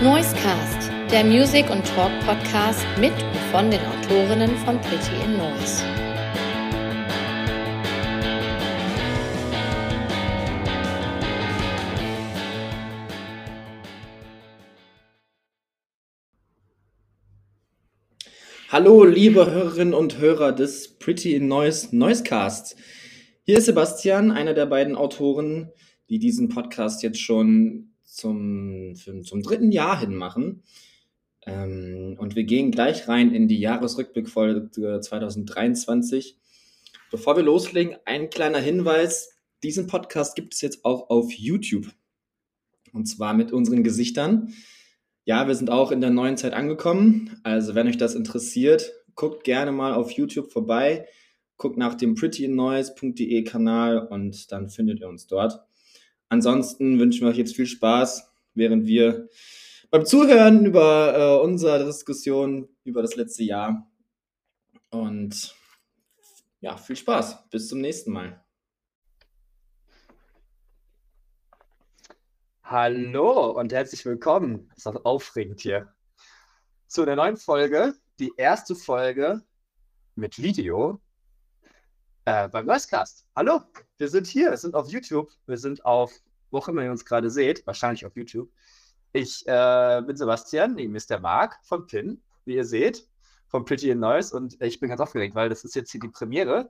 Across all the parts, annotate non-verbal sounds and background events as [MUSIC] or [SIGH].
Noisecast, der Music- und Talk-Podcast mit und von den Autorinnen von Pretty in Noise. Hallo, liebe Hörerinnen und Hörer des Pretty in Noise Noisecasts. Hier ist Sebastian, einer der beiden Autoren, die diesen Podcast jetzt schon zum, für, zum dritten Jahr hin machen. Ähm, und wir gehen gleich rein in die Jahresrückblickfolge 2023. Bevor wir loslegen, ein kleiner Hinweis. Diesen Podcast gibt es jetzt auch auf YouTube. Und zwar mit unseren Gesichtern. Ja, wir sind auch in der neuen Zeit angekommen. Also, wenn euch das interessiert, guckt gerne mal auf YouTube vorbei. Guckt nach dem prettynoise.de Kanal und dann findet ihr uns dort. Ansonsten wünschen wir euch jetzt viel Spaß, während wir beim Zuhören über äh, unsere Diskussion über das letzte Jahr. Und ja, viel Spaß. Bis zum nächsten Mal. Hallo und herzlich willkommen. Ist auch aufregend hier. Zu der neuen Folge, die erste Folge mit Video äh, beim Noisecast. Hallo, wir sind hier, wir sind auf YouTube, wir sind auf, wo immer ihr uns gerade seht, wahrscheinlich auf YouTube. Ich äh, bin Sebastian, neben ist der Marc von PIN, wie ihr seht, von Pretty in Noise und ich bin ganz aufgeregt, weil das ist jetzt hier die Premiere.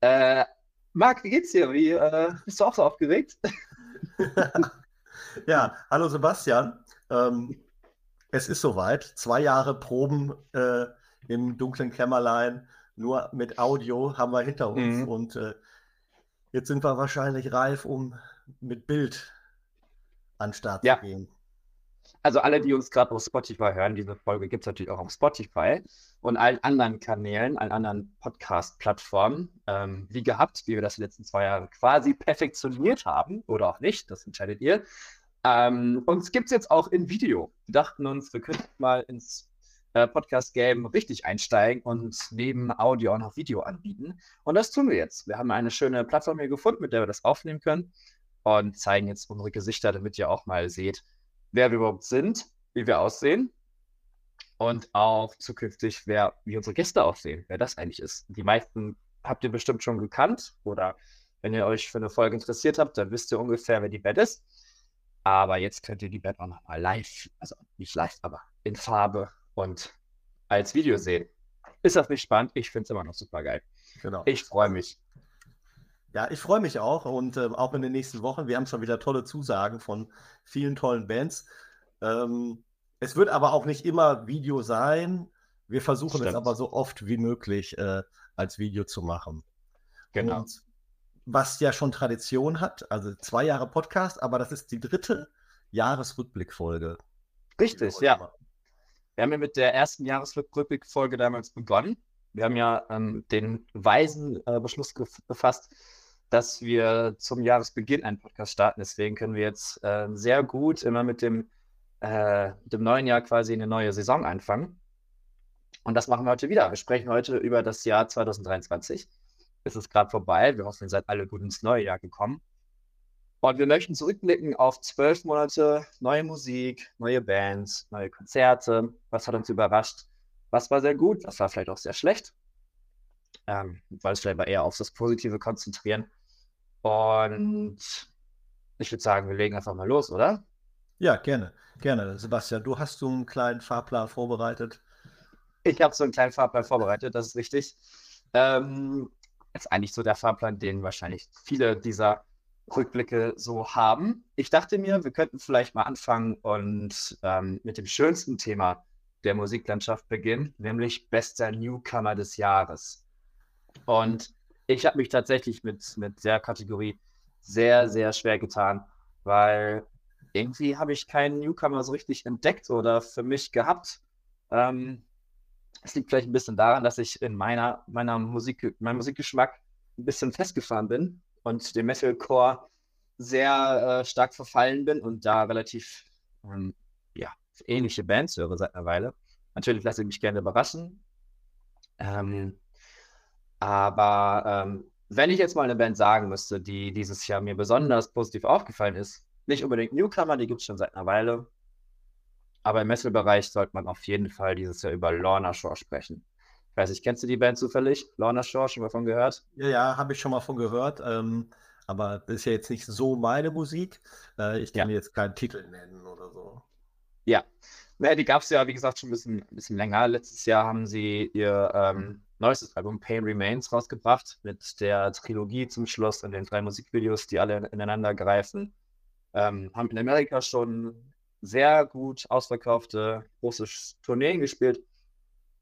Äh, Marc, wie geht's dir? Wie, äh, bist du auch so aufgeregt? [LAUGHS] Ja, hallo Sebastian. Ähm, es ist soweit. Zwei Jahre Proben äh, im dunklen Kämmerlein, nur mit Audio haben wir hinter uns. Mhm. Und äh, jetzt sind wir wahrscheinlich reif, um mit Bild an den Start Ja. zu gehen. Also alle, die uns gerade auf Spotify hören, diese Folge gibt es natürlich auch auf Spotify und allen anderen Kanälen, allen anderen Podcast-Plattformen. Ähm, wie gehabt, wie wir das die letzten zwei Jahre quasi perfektioniert haben oder auch nicht, das entscheidet ihr. Ähm, uns gibt es jetzt auch in Video. Wir dachten uns, wir könnten mal ins Podcast-Game richtig einsteigen und neben Audio auch noch Video anbieten. Und das tun wir jetzt. Wir haben eine schöne Plattform hier gefunden, mit der wir das aufnehmen können und zeigen jetzt unsere Gesichter, damit ihr auch mal seht, wer wir überhaupt sind, wie wir aussehen und auch zukünftig, wer, wie unsere Gäste aussehen, wer das eigentlich ist. Die meisten habt ihr bestimmt schon gekannt oder wenn ihr euch für eine Folge interessiert habt, dann wisst ihr ungefähr, wer die Band ist. Aber jetzt könnt ihr die Band auch nochmal live, also nicht live, aber in Farbe und als Video sehen. Ist das nicht spannend? Ich finde es immer noch super geil. Genau. Ich freue mich. Ja, ich freue mich auch und ähm, auch in den nächsten Wochen. Wir haben schon wieder tolle Zusagen von vielen tollen Bands. Ähm, es wird aber auch nicht immer Video sein. Wir versuchen es Stimmt. aber so oft wie möglich äh, als Video zu machen. Genau. Und was ja schon Tradition hat, also zwei Jahre Podcast, aber das ist die dritte Jahresrückblickfolge. Richtig, ja. Wir haben ja mit der ersten Jahresrückblickfolge damals begonnen. Wir haben ja ähm, den weisen äh, Beschluss gef- gefasst, dass wir zum Jahresbeginn einen Podcast starten. Deswegen können wir jetzt äh, sehr gut immer mit dem, äh, dem neuen Jahr quasi eine neue Saison anfangen. Und das machen wir heute wieder. Wir sprechen heute über das Jahr 2023. Es ist gerade vorbei. Wir hoffen, ihr seid alle gut ins neue Jahr gekommen. Und wir möchten zurückblicken auf zwölf Monate neue Musik, neue Bands, neue Konzerte. Was hat uns überrascht? Was war sehr gut? Was war vielleicht auch sehr schlecht? Ähm, weil es vielleicht mal eher auf das Positive konzentrieren. Und ich würde sagen, wir legen einfach mal los, oder? Ja, gerne, gerne. Sebastian, du hast so einen kleinen Fahrplan vorbereitet. Ich habe so einen kleinen Fahrplan vorbereitet, das ist richtig. Ähm, ist eigentlich so der Fahrplan, den wahrscheinlich viele dieser Rückblicke so haben. Ich dachte mir, wir könnten vielleicht mal anfangen und ähm, mit dem schönsten Thema der Musiklandschaft beginnen, nämlich bester Newcomer des Jahres. Und ich habe mich tatsächlich mit, mit der Kategorie sehr, sehr schwer getan, weil irgendwie habe ich keinen Newcomer so richtig entdeckt oder für mich gehabt. Ähm, es liegt vielleicht ein bisschen daran, dass ich in meiner, meiner Musik, meinem Musikgeschmack ein bisschen festgefahren bin und dem Metalcore sehr äh, stark verfallen bin und da relativ ähm, ja, ähnliche Bands höre seit einer Weile. Natürlich lasse ich mich gerne überraschen. Ähm, aber ähm, wenn ich jetzt mal eine Band sagen müsste, die dieses Jahr mir besonders positiv aufgefallen ist, nicht unbedingt Newcomer, die gibt es schon seit einer Weile, aber im Metal-Bereich sollte man auf jeden Fall dieses Jahr über Lorna Shore sprechen. Ich weiß nicht, kennst du die Band zufällig? Lorna Shore, schon mal von gehört? Ja, ja, habe ich schon mal von gehört. Ähm, aber das ist ja jetzt nicht so meine Musik. Äh, ich kann ja. jetzt keinen Titel nennen oder so. Ja, ja die gab es ja, wie gesagt, schon ein bisschen, ein bisschen länger. Letztes Jahr haben sie ihr ähm, neuestes Album Pain Remains rausgebracht mit der Trilogie zum Schluss und den drei Musikvideos, die alle ineinander greifen. Ähm, haben in Amerika schon sehr gut ausverkaufte große Tourneen gespielt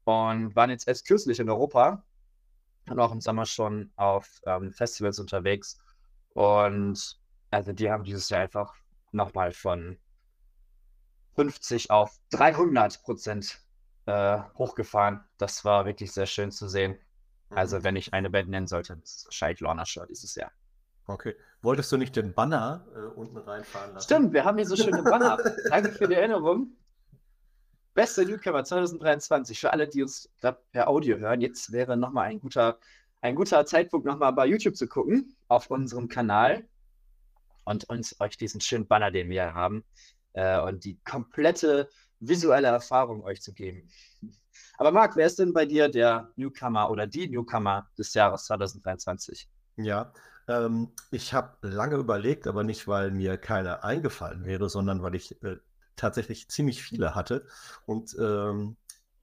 und waren jetzt erst kürzlich in Europa und auch im Sommer schon auf ähm, Festivals unterwegs. Und also die haben dieses Jahr einfach nochmal von 50 auf 300 Prozent äh, hochgefahren. Das war wirklich sehr schön zu sehen. Also, mhm. wenn ich eine Band nennen sollte, ist wahrscheinlich Lorna Shore dieses Jahr. Okay. Wolltest du nicht den Banner äh, unten reinfahren lassen? Stimmt, wir haben hier so schöne Banner. [LAUGHS] Danke für die Erinnerung. Beste Newcomer 2023. Für alle, die uns per Audio hören, jetzt wäre nochmal ein guter, ein guter Zeitpunkt, nochmal bei YouTube zu gucken, auf unserem Kanal und uns euch diesen schönen Banner, den wir haben, äh, und die komplette visuelle Erfahrung euch zu geben. [LAUGHS] Aber Marc, wer ist denn bei dir der Newcomer oder die Newcomer des Jahres 2023? Ja, ähm, ich habe lange überlegt, aber nicht, weil mir keiner eingefallen wäre, sondern weil ich äh, tatsächlich ziemlich viele hatte. Und ähm,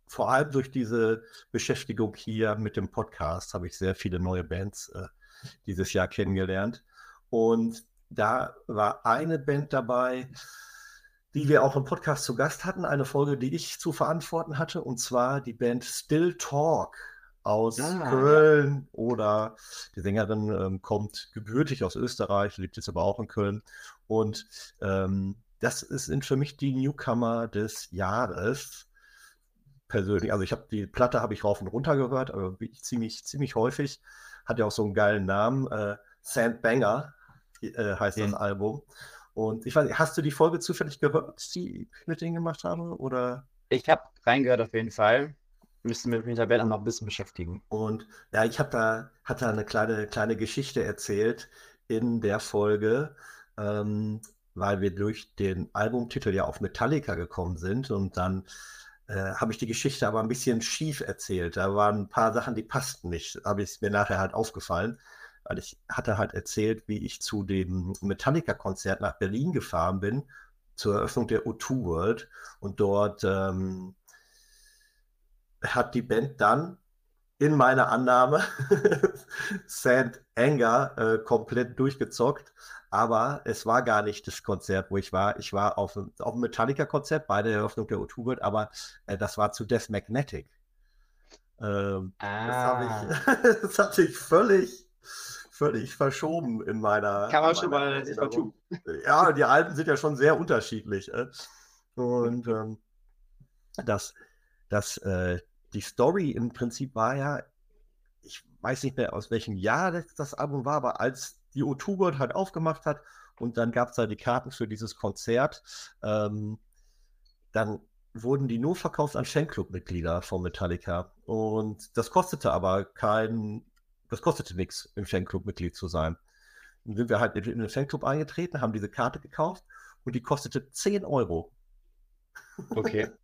vor allem durch diese Beschäftigung hier mit dem Podcast habe ich sehr viele neue Bands äh, dieses Jahr kennengelernt. Und da war eine Band dabei, die wir auch im Podcast zu Gast hatten, eine Folge, die ich zu verantworten hatte, und zwar die Band Still Talk aus ah, Köln ja. oder die Sängerin ähm, kommt gebürtig aus Österreich, lebt jetzt aber auch in Köln. Und ähm, das sind für mich die Newcomer des Jahres persönlich. Also ich habe die Platte habe ich rauf und runter gehört, aber ziemlich, ziemlich häufig. Hat ja auch so einen geilen Namen. Äh, Sandbanger äh, heißt mhm. das Album. Und ich weiß nicht, hast du die Folge zufällig gehört, die ich mit denen gemacht habe? Oder? Ich habe reingehört auf jeden Fall müsste mich mit der Band noch ein bisschen beschäftigen. Und ja, ich habe da, hat da eine kleine, kleine Geschichte erzählt in der Folge, ähm, weil wir durch den Albumtitel ja auf Metallica gekommen sind und dann äh, habe ich die Geschichte aber ein bisschen schief erzählt. Da waren ein paar Sachen, die passten nicht. Habe ich mir nachher halt aufgefallen, weil ich hatte halt erzählt, wie ich zu dem Metallica-Konzert nach Berlin gefahren bin zur Eröffnung der O2 World und dort ähm, hat die Band dann in meiner Annahme [LAUGHS] Sand Anger äh, komplett durchgezockt. Aber es war gar nicht das Konzert, wo ich war. Ich war auf, auf einem Metallica-Konzert bei der Eröffnung der O2 World, aber äh, das war zu Death Magnetic. Ähm, ah. [LAUGHS] das, habe ich, das hatte ich völlig, völlig verschoben in meiner. Kann man schon mal sich vertun. Ja, die Alben sind ja schon sehr unterschiedlich. Äh? Und ähm, das, das, äh, die Story im Prinzip war ja, ich weiß nicht mehr aus welchem Jahr das, das Album war, aber als die O2 World halt aufgemacht hat und dann gab es da die Karten für dieses Konzert, ähm, dann wurden die nur verkauft an Fanclub-Mitglieder von Metallica. Und das kostete aber kein, das kostete nichts, im Fanclub-Mitglied zu sein. Dann sind wir halt in den Fanclub eingetreten, haben diese Karte gekauft und die kostete 10 Euro. Okay. [LAUGHS]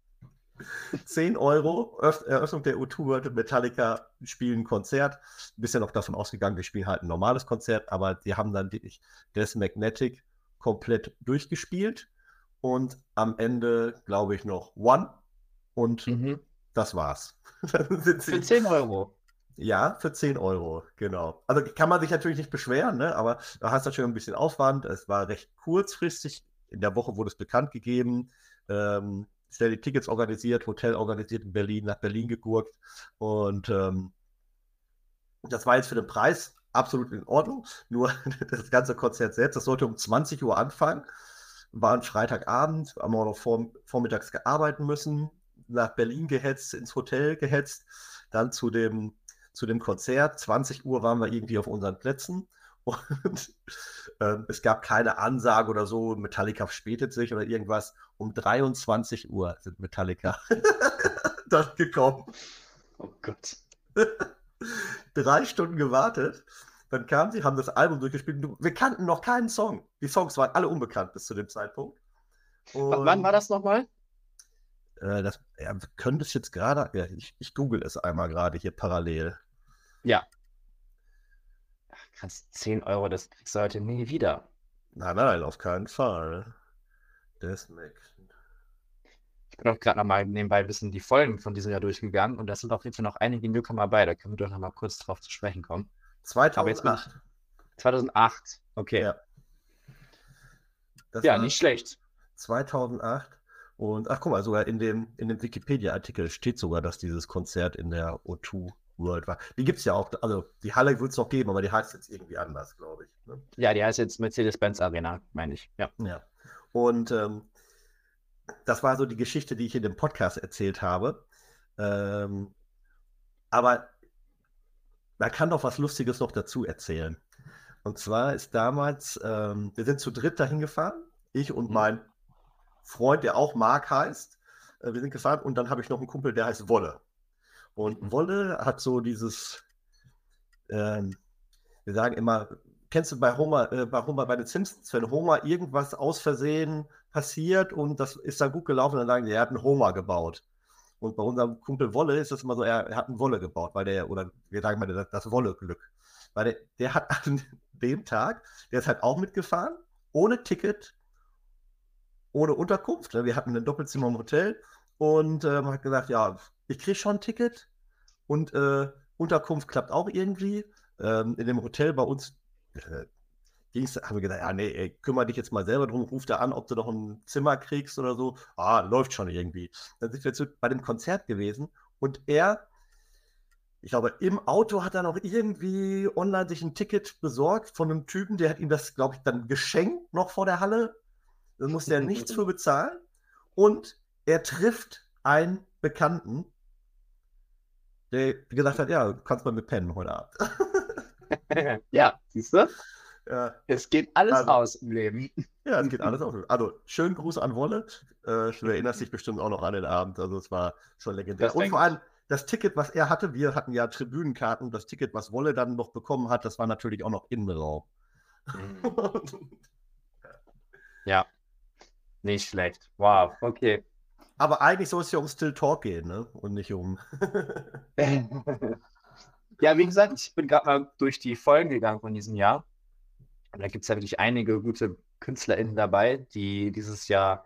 10 Euro, Eröffnung der U2 World Metallica spielen Konzert. Ein bisschen noch davon ausgegangen, wir spielen halt ein normales Konzert, aber die haben dann Death Magnetic komplett durchgespielt und am Ende, glaube ich, noch One und mhm. das war's. [LAUGHS] für 10 Euro. Ja, für 10 Euro, genau. Also kann man sich natürlich nicht beschweren, ne? aber da hast du natürlich ein bisschen Aufwand. Es war recht kurzfristig. In der Woche wurde es bekannt gegeben. Ähm, schnell die Tickets organisiert, Hotel organisiert in Berlin, nach Berlin gegurkt. Und ähm, das war jetzt für den Preis absolut in Ordnung. Nur [LAUGHS] das ganze Konzert selbst, das sollte um 20 Uhr anfangen. War ein Freitagabend, haben wir noch vor, vormittags gearbeitet müssen, nach Berlin gehetzt, ins Hotel gehetzt, dann zu dem, zu dem Konzert. 20 Uhr waren wir irgendwie auf unseren Plätzen. Und äh, es gab keine Ansage oder so, Metallica verspätet sich oder irgendwas. Um 23 Uhr sind Metallica [LAUGHS] dort gekommen. Oh Gott. Drei Stunden gewartet. Dann kamen sie, haben das Album durchgespielt. Wir kannten noch keinen Song. Die Songs waren alle unbekannt bis zu dem Zeitpunkt. Und wann war das nochmal? Äh, das ja, könnte es jetzt gerade, ja, ich, ich google es einmal gerade hier parallel. Ja. Krass, 10 Euro, das kriegst du heute nie wieder. Nein, nein, auf keinen Fall. Das Ich bin auch gerade nochmal nebenbei ein bisschen die Folgen von diesem Jahr durchgegangen und da sind auf jeden Fall noch einige Newcomer bei. Da können wir doch nochmal kurz drauf zu sprechen kommen. 2008. Aber jetzt bin ich- 2008, okay. Ja. Das Ja, nicht schlecht. 2008. Und ach guck mal, sogar in dem, in dem Wikipedia-Artikel steht sogar, dass dieses Konzert in der O2 World war. Die gibt es ja auch, also die Halle wird es noch geben, aber die heißt jetzt irgendwie anders, glaube ich. Ne? Ja, die heißt jetzt Mercedes-Benz Arena, meine ich. Ja. Ja. Und ähm, das war so die Geschichte, die ich in dem Podcast erzählt habe. Ähm, aber man kann doch was Lustiges noch dazu erzählen. Und zwar ist damals, ähm, wir sind zu dritt dahin gefahren, ich und Mhm. mein Freund, der auch Marc heißt. Äh, wir sind gefahren und dann habe ich noch einen Kumpel, der heißt Wolle. Und Mhm. Wolle hat so dieses, ähm, wir sagen immer, kennst du bei Homer, äh, bei Homer bei den Simpsons, wenn Homer irgendwas aus Versehen passiert und das ist dann gut gelaufen, dann sagen die, er hat einen Homer gebaut. Und bei unserem Kumpel Wolle ist das immer so, er, er hat einen Wolle gebaut, weil der, oder wir sagen mal, das, das Wolle-Glück. Weil der, der hat an dem Tag, der ist halt auch mitgefahren, ohne Ticket, ohne Unterkunft. ne? Wir hatten ein Doppelzimmer im Hotel und ähm, hat gesagt, ja, ich kriege schon ein Ticket und äh, Unterkunft klappt auch irgendwie. Ähm, in dem Hotel bei uns äh, ging's, haben wir gesagt, ja, nee, ey, kümmere dich jetzt mal selber drum, ruf da an, ob du noch ein Zimmer kriegst oder so. Ah, läuft schon irgendwie. Dann sind wir zu, bei dem Konzert gewesen und er, ich glaube, im Auto hat er noch irgendwie online sich ein Ticket besorgt von einem Typen, der hat ihm das, glaube ich, dann geschenkt noch vor der Halle. Da musste er nichts [LAUGHS] für bezahlen. Und er trifft einen Bekannten, der gesagt hat, ja, du kannst mal mit pennen heute Abend. [LAUGHS] ja, siehst du? ja. Es geht alles Also- aus im Leben. Ja, es geht alles auf. Also, schönen Gruß an Wolle. Äh, du erinnerst dich bestimmt auch noch an den Abend. Also, es war schon legendär. Das Und vor allem das Ticket, was er hatte, wir hatten ja Tribünenkarten. Das Ticket, was Wolle dann noch bekommen hat, das war natürlich auch noch Innenraum. [LAUGHS] Ja, nicht schlecht. Wow, okay. Aber eigentlich soll es ja um Still Talk gehen, ne? Und nicht um. [LAUGHS] Ja, wie gesagt, ich bin gerade mal durch die Folgen gegangen von diesem Jahr. Und da gibt es ja wirklich einige gute KünstlerInnen dabei, die dieses Jahr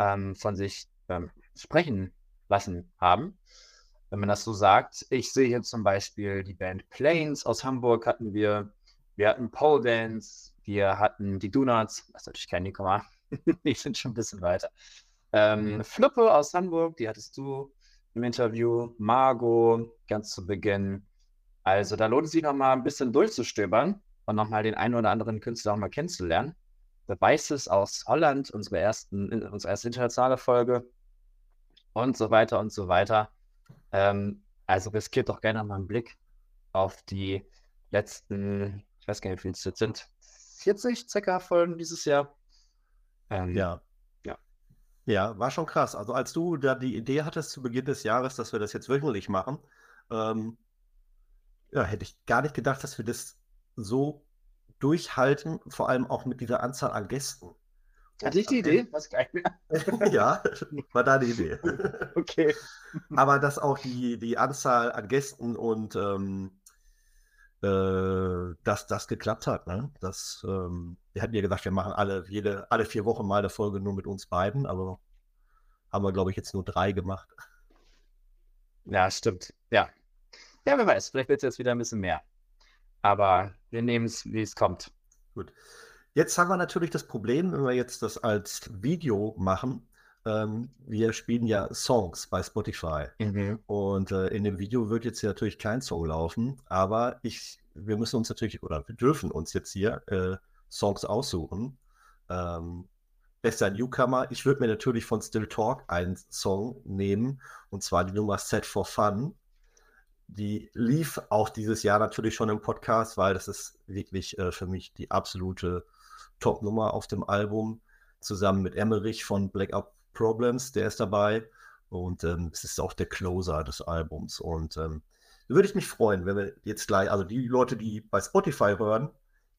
ähm, von sich ähm, sprechen lassen haben. Wenn man das so sagt. Ich sehe hier zum Beispiel die Band Planes aus Hamburg hatten wir. Wir hatten Pole Dance. Wir hatten die Donuts. Das ist natürlich kein Newcomer. [LAUGHS] die sind schon ein bisschen weiter. Ähm, Fluppe aus Hamburg, die hattest du im Interview. Margot, ganz zu Beginn. Also da lohnt es sich nochmal ein bisschen durchzustöbern und nochmal den einen oder anderen Künstler auch mal kennenzulernen. The Vices aus Holland, unsere, ersten, unsere erste internationale Folge und so weiter und so weiter. Ähm, also riskiert doch gerne mal einen Blick auf die letzten, ich weiß gar nicht, wie viele es jetzt sind, 40 circa Folgen dieses Jahr. Ähm, Ja. Ja. War schon krass. Also als du da die Idee hattest zu Beginn des Jahres, dass wir das jetzt wöchentlich machen, ähm, ja, hätte ich gar nicht gedacht, dass wir das so durchhalten, vor allem auch mit dieser Anzahl an Gästen. Hatte ich die Idee? Was gleich [LAUGHS] ja, war deine Idee. [LAUGHS] Okay. Aber dass auch die, die Anzahl an Gästen und ähm, äh, dass das geklappt hat. Ne? Das, ähm, wir hatten ja gesagt, wir machen alle, jede, alle vier Wochen mal eine Folge nur mit uns beiden, aber haben wir, glaube ich, jetzt nur drei gemacht. Ja, stimmt. Ja. Ja, wer weiß, vielleicht wird es jetzt wieder ein bisschen mehr. Aber wir nehmen es, wie es kommt. Gut. Jetzt haben wir natürlich das Problem, wenn wir jetzt das als Video machen. Ähm, wir spielen ja Songs bei Spotify. Und äh, in dem Video wird jetzt hier natürlich kein Song laufen, aber ich, wir müssen uns natürlich, oder wir dürfen uns jetzt hier äh, Songs aussuchen. Ähm, bester Newcomer, ich würde mir natürlich von Still Talk einen Song nehmen, und zwar die Nummer Set for Fun. Die lief auch dieses Jahr natürlich schon im Podcast, weil das ist wirklich äh, für mich die absolute Top-Nummer auf dem Album, zusammen mit Emmerich von Black Up Problems, der ist dabei. Und ähm, es ist auch der Closer des Albums. Und ähm, würde ich mich freuen, wenn wir jetzt gleich, also die Leute, die bei Spotify hören,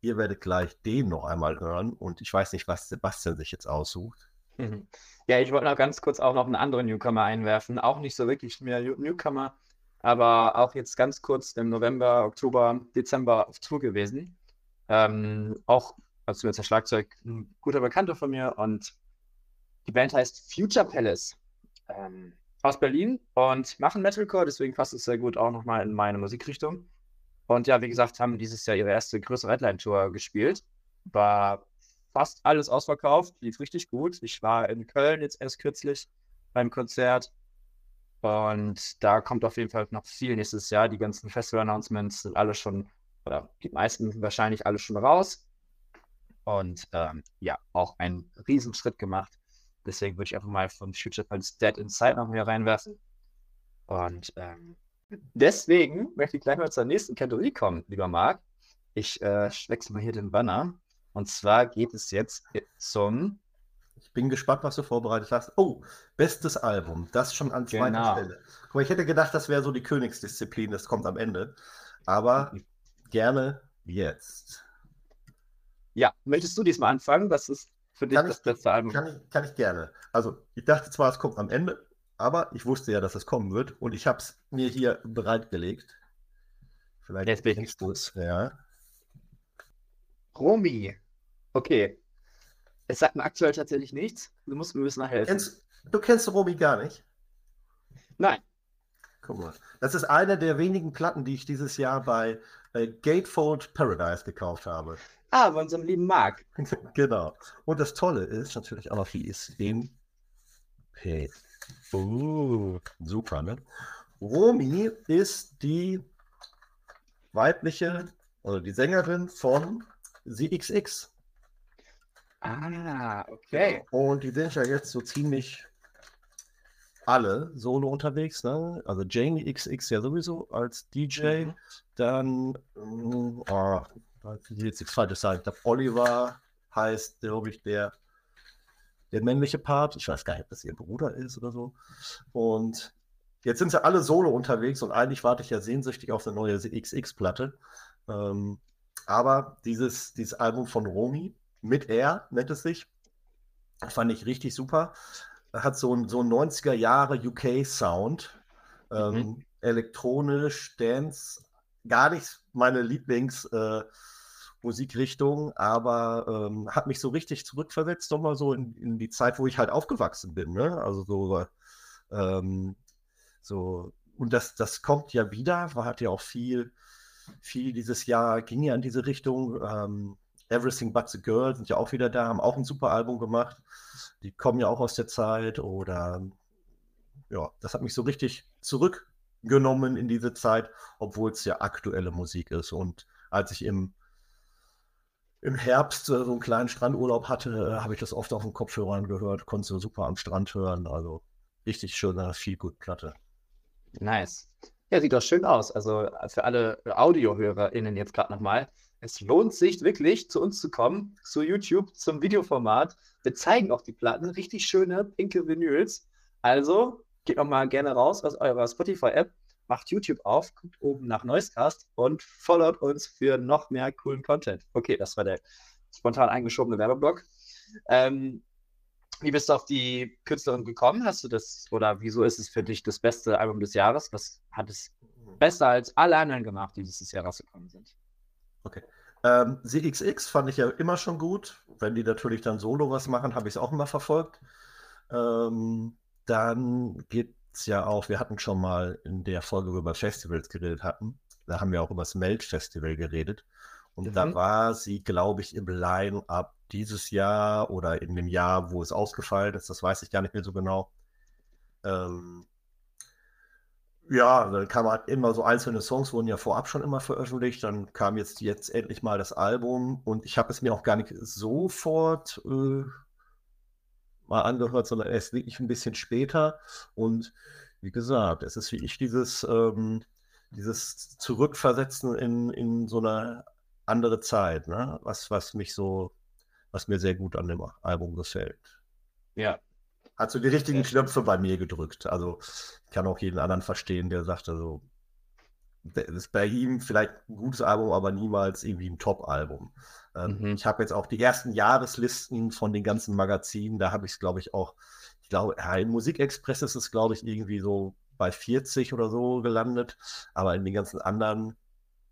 ihr werdet gleich den noch einmal hören. Und ich weiß nicht, was Sebastian sich jetzt aussucht. [LAUGHS] Ja, ich wollte noch ganz kurz auch noch einen anderen Newcomer einwerfen. Auch nicht so wirklich mehr Newcomer, aber auch jetzt ganz kurz im November, Oktober, Dezember auf Tour gewesen. Ähm, auch als jetzt der Schlagzeug ein guter Bekannter von mir und die Band heißt Future Palace ähm, aus Berlin und machen Metalcore, deswegen passt es sehr gut auch nochmal in meine Musikrichtung. Und ja, wie gesagt, haben dieses Jahr ihre erste größere Headline-Tour gespielt. War fast alles ausverkauft, lief richtig gut. Ich war in Köln jetzt erst kürzlich beim Konzert. Und da kommt auf jeden Fall noch viel nächstes Jahr. Die ganzen Festival-Announcements sind alle schon, oder die meisten wahrscheinlich alle schon raus. Und ähm, ja, auch einen Riesenschritt gemacht. Deswegen würde ich einfach mal von Future Pulse Dead Inside noch mehr reinwerfen. Und ähm, deswegen möchte ich gleich mal zur nächsten Kategorie kommen, lieber Marc. Ich äh, wechsle mal hier den Banner. Und zwar geht es jetzt zum. Ich bin gespannt, was du vorbereitet hast. Oh, bestes Album. Das schon an zweiter genau. Stelle. Guck mal, ich hätte gedacht, das wäre so die Königsdisziplin, das kommt am Ende. Aber gerne jetzt. Ja, möchtest du diesmal anfangen? Was ist für dich kann das ich, beste Album? Kann ich, kann ich gerne. Also, ich dachte zwar, es kommt am Ende, aber ich wusste ja, dass es kommen wird und ich habe es mir hier bereitgelegt. Vielleicht Jetzt bin ich es. Ja. Romy. Okay. Es sagt mir aktuell tatsächlich nichts. Du musst mir ein bisschen helfen. Kennst, du kennst Romy gar nicht? Nein. Guck mal. Das ist eine der wenigen Platten, die ich dieses Jahr bei äh, Gatefold Paradise gekauft habe. Ah, bei unserem lieben Marc. [LAUGHS] genau. Und das Tolle ist natürlich auch noch, die ist in P. Uh, super, ne? Romy ist die weibliche oder die Sängerin von ZXX. Ah, okay. Und die sind ja jetzt so ziemlich alle solo unterwegs, ne? Also Jamie XX ja sowieso als DJ. Mhm. Dann, oh, ich will jetzt nichts Falsches sagen. Ich glaube, Oliver heißt, glaube ich, der, der männliche Part. Ich weiß gar nicht, ob das ihr Bruder ist oder so. Und jetzt sind sie alle solo unterwegs und eigentlich warte ich ja sehnsüchtig auf eine neue XX-Platte. Ähm, aber dieses, dieses Album von Romy, mit R nennt es sich, fand ich richtig super. Hat so ein, so ein 90er Jahre UK-Sound. Ähm, mhm. Elektronisch, Dance, gar nicht meine Lieblingsmusikrichtung, äh, aber ähm, hat mich so richtig zurückversetzt, nochmal so in, in, die Zeit, wo ich halt aufgewachsen bin. Ne? Also so, ähm, so, und das, das kommt ja wieder, war hat ja auch viel viel dieses Jahr ging ja in diese Richtung. Ähm, Everything But the Girl sind ja auch wieder da, haben auch ein super Album gemacht. Die kommen ja auch aus der Zeit oder ja, das hat mich so richtig zurückgenommen in diese Zeit, obwohl es ja aktuelle Musik ist. Und als ich im, im Herbst so einen kleinen Strandurlaub hatte, habe ich das oft auf den Kopfhörern gehört, konnte super am Strand hören. Also richtig schöne, viel gut Platte. Nice. Ja, sieht doch schön aus. Also für alle AudiohörerInnen jetzt gerade nochmal. Es lohnt sich wirklich, zu uns zu kommen, zu YouTube, zum Videoformat. Wir zeigen auch die Platten, richtig schöne pinke Vinyls. Also geht nochmal gerne raus aus eurer Spotify-App, macht YouTube auf, guckt oben nach Noisecast und followt uns für noch mehr coolen Content. Okay, das war der spontan eingeschobene Werbeblock. Ähm, wie bist du auf die Künstlerin gekommen? Hast du das, oder wieso ist es für dich das beste Album des Jahres? Was hat es besser als alle anderen gemacht, die dieses Jahr rausgekommen sind? Okay. Ähm, CXX fand ich ja immer schon gut. Wenn die natürlich dann solo was machen, habe ich es auch immer verfolgt. Ähm, dann gibt es ja auch, wir hatten schon mal in der Folge, wo wir über Festivals geredet hatten, da haben wir auch über das Melt Festival geredet. Und mhm. da war sie, glaube ich, im Line-Up dieses Jahr oder in dem Jahr, wo es ausgefallen ist. Das weiß ich gar nicht mehr so genau. Ähm, ja, dann kam halt immer so einzelne Songs, wurden ja vorab schon immer veröffentlicht. Dann kam jetzt, jetzt endlich mal das Album und ich habe es mir auch gar nicht sofort äh, mal angehört, sondern erst wirklich ein bisschen später. Und wie gesagt, es ist wie ich dieses, ähm, dieses Zurückversetzen in, in so eine andere Zeit, ne? was, was mich so, was mir sehr gut an dem Album gefällt. Ja. Hat so die richtigen Knöpfe bei mir gedrückt. Also ich kann auch jeden anderen verstehen, der sagt, also das ist bei ihm vielleicht ein gutes Album, aber niemals irgendwie ein Top-Album. Ähm, Mhm. Ich habe jetzt auch die ersten Jahreslisten von den ganzen Magazinen, da habe ich es, glaube ich, auch, ich glaube, ja, im Musikexpress ist es, glaube ich, irgendwie so bei 40 oder so gelandet, aber in den ganzen anderen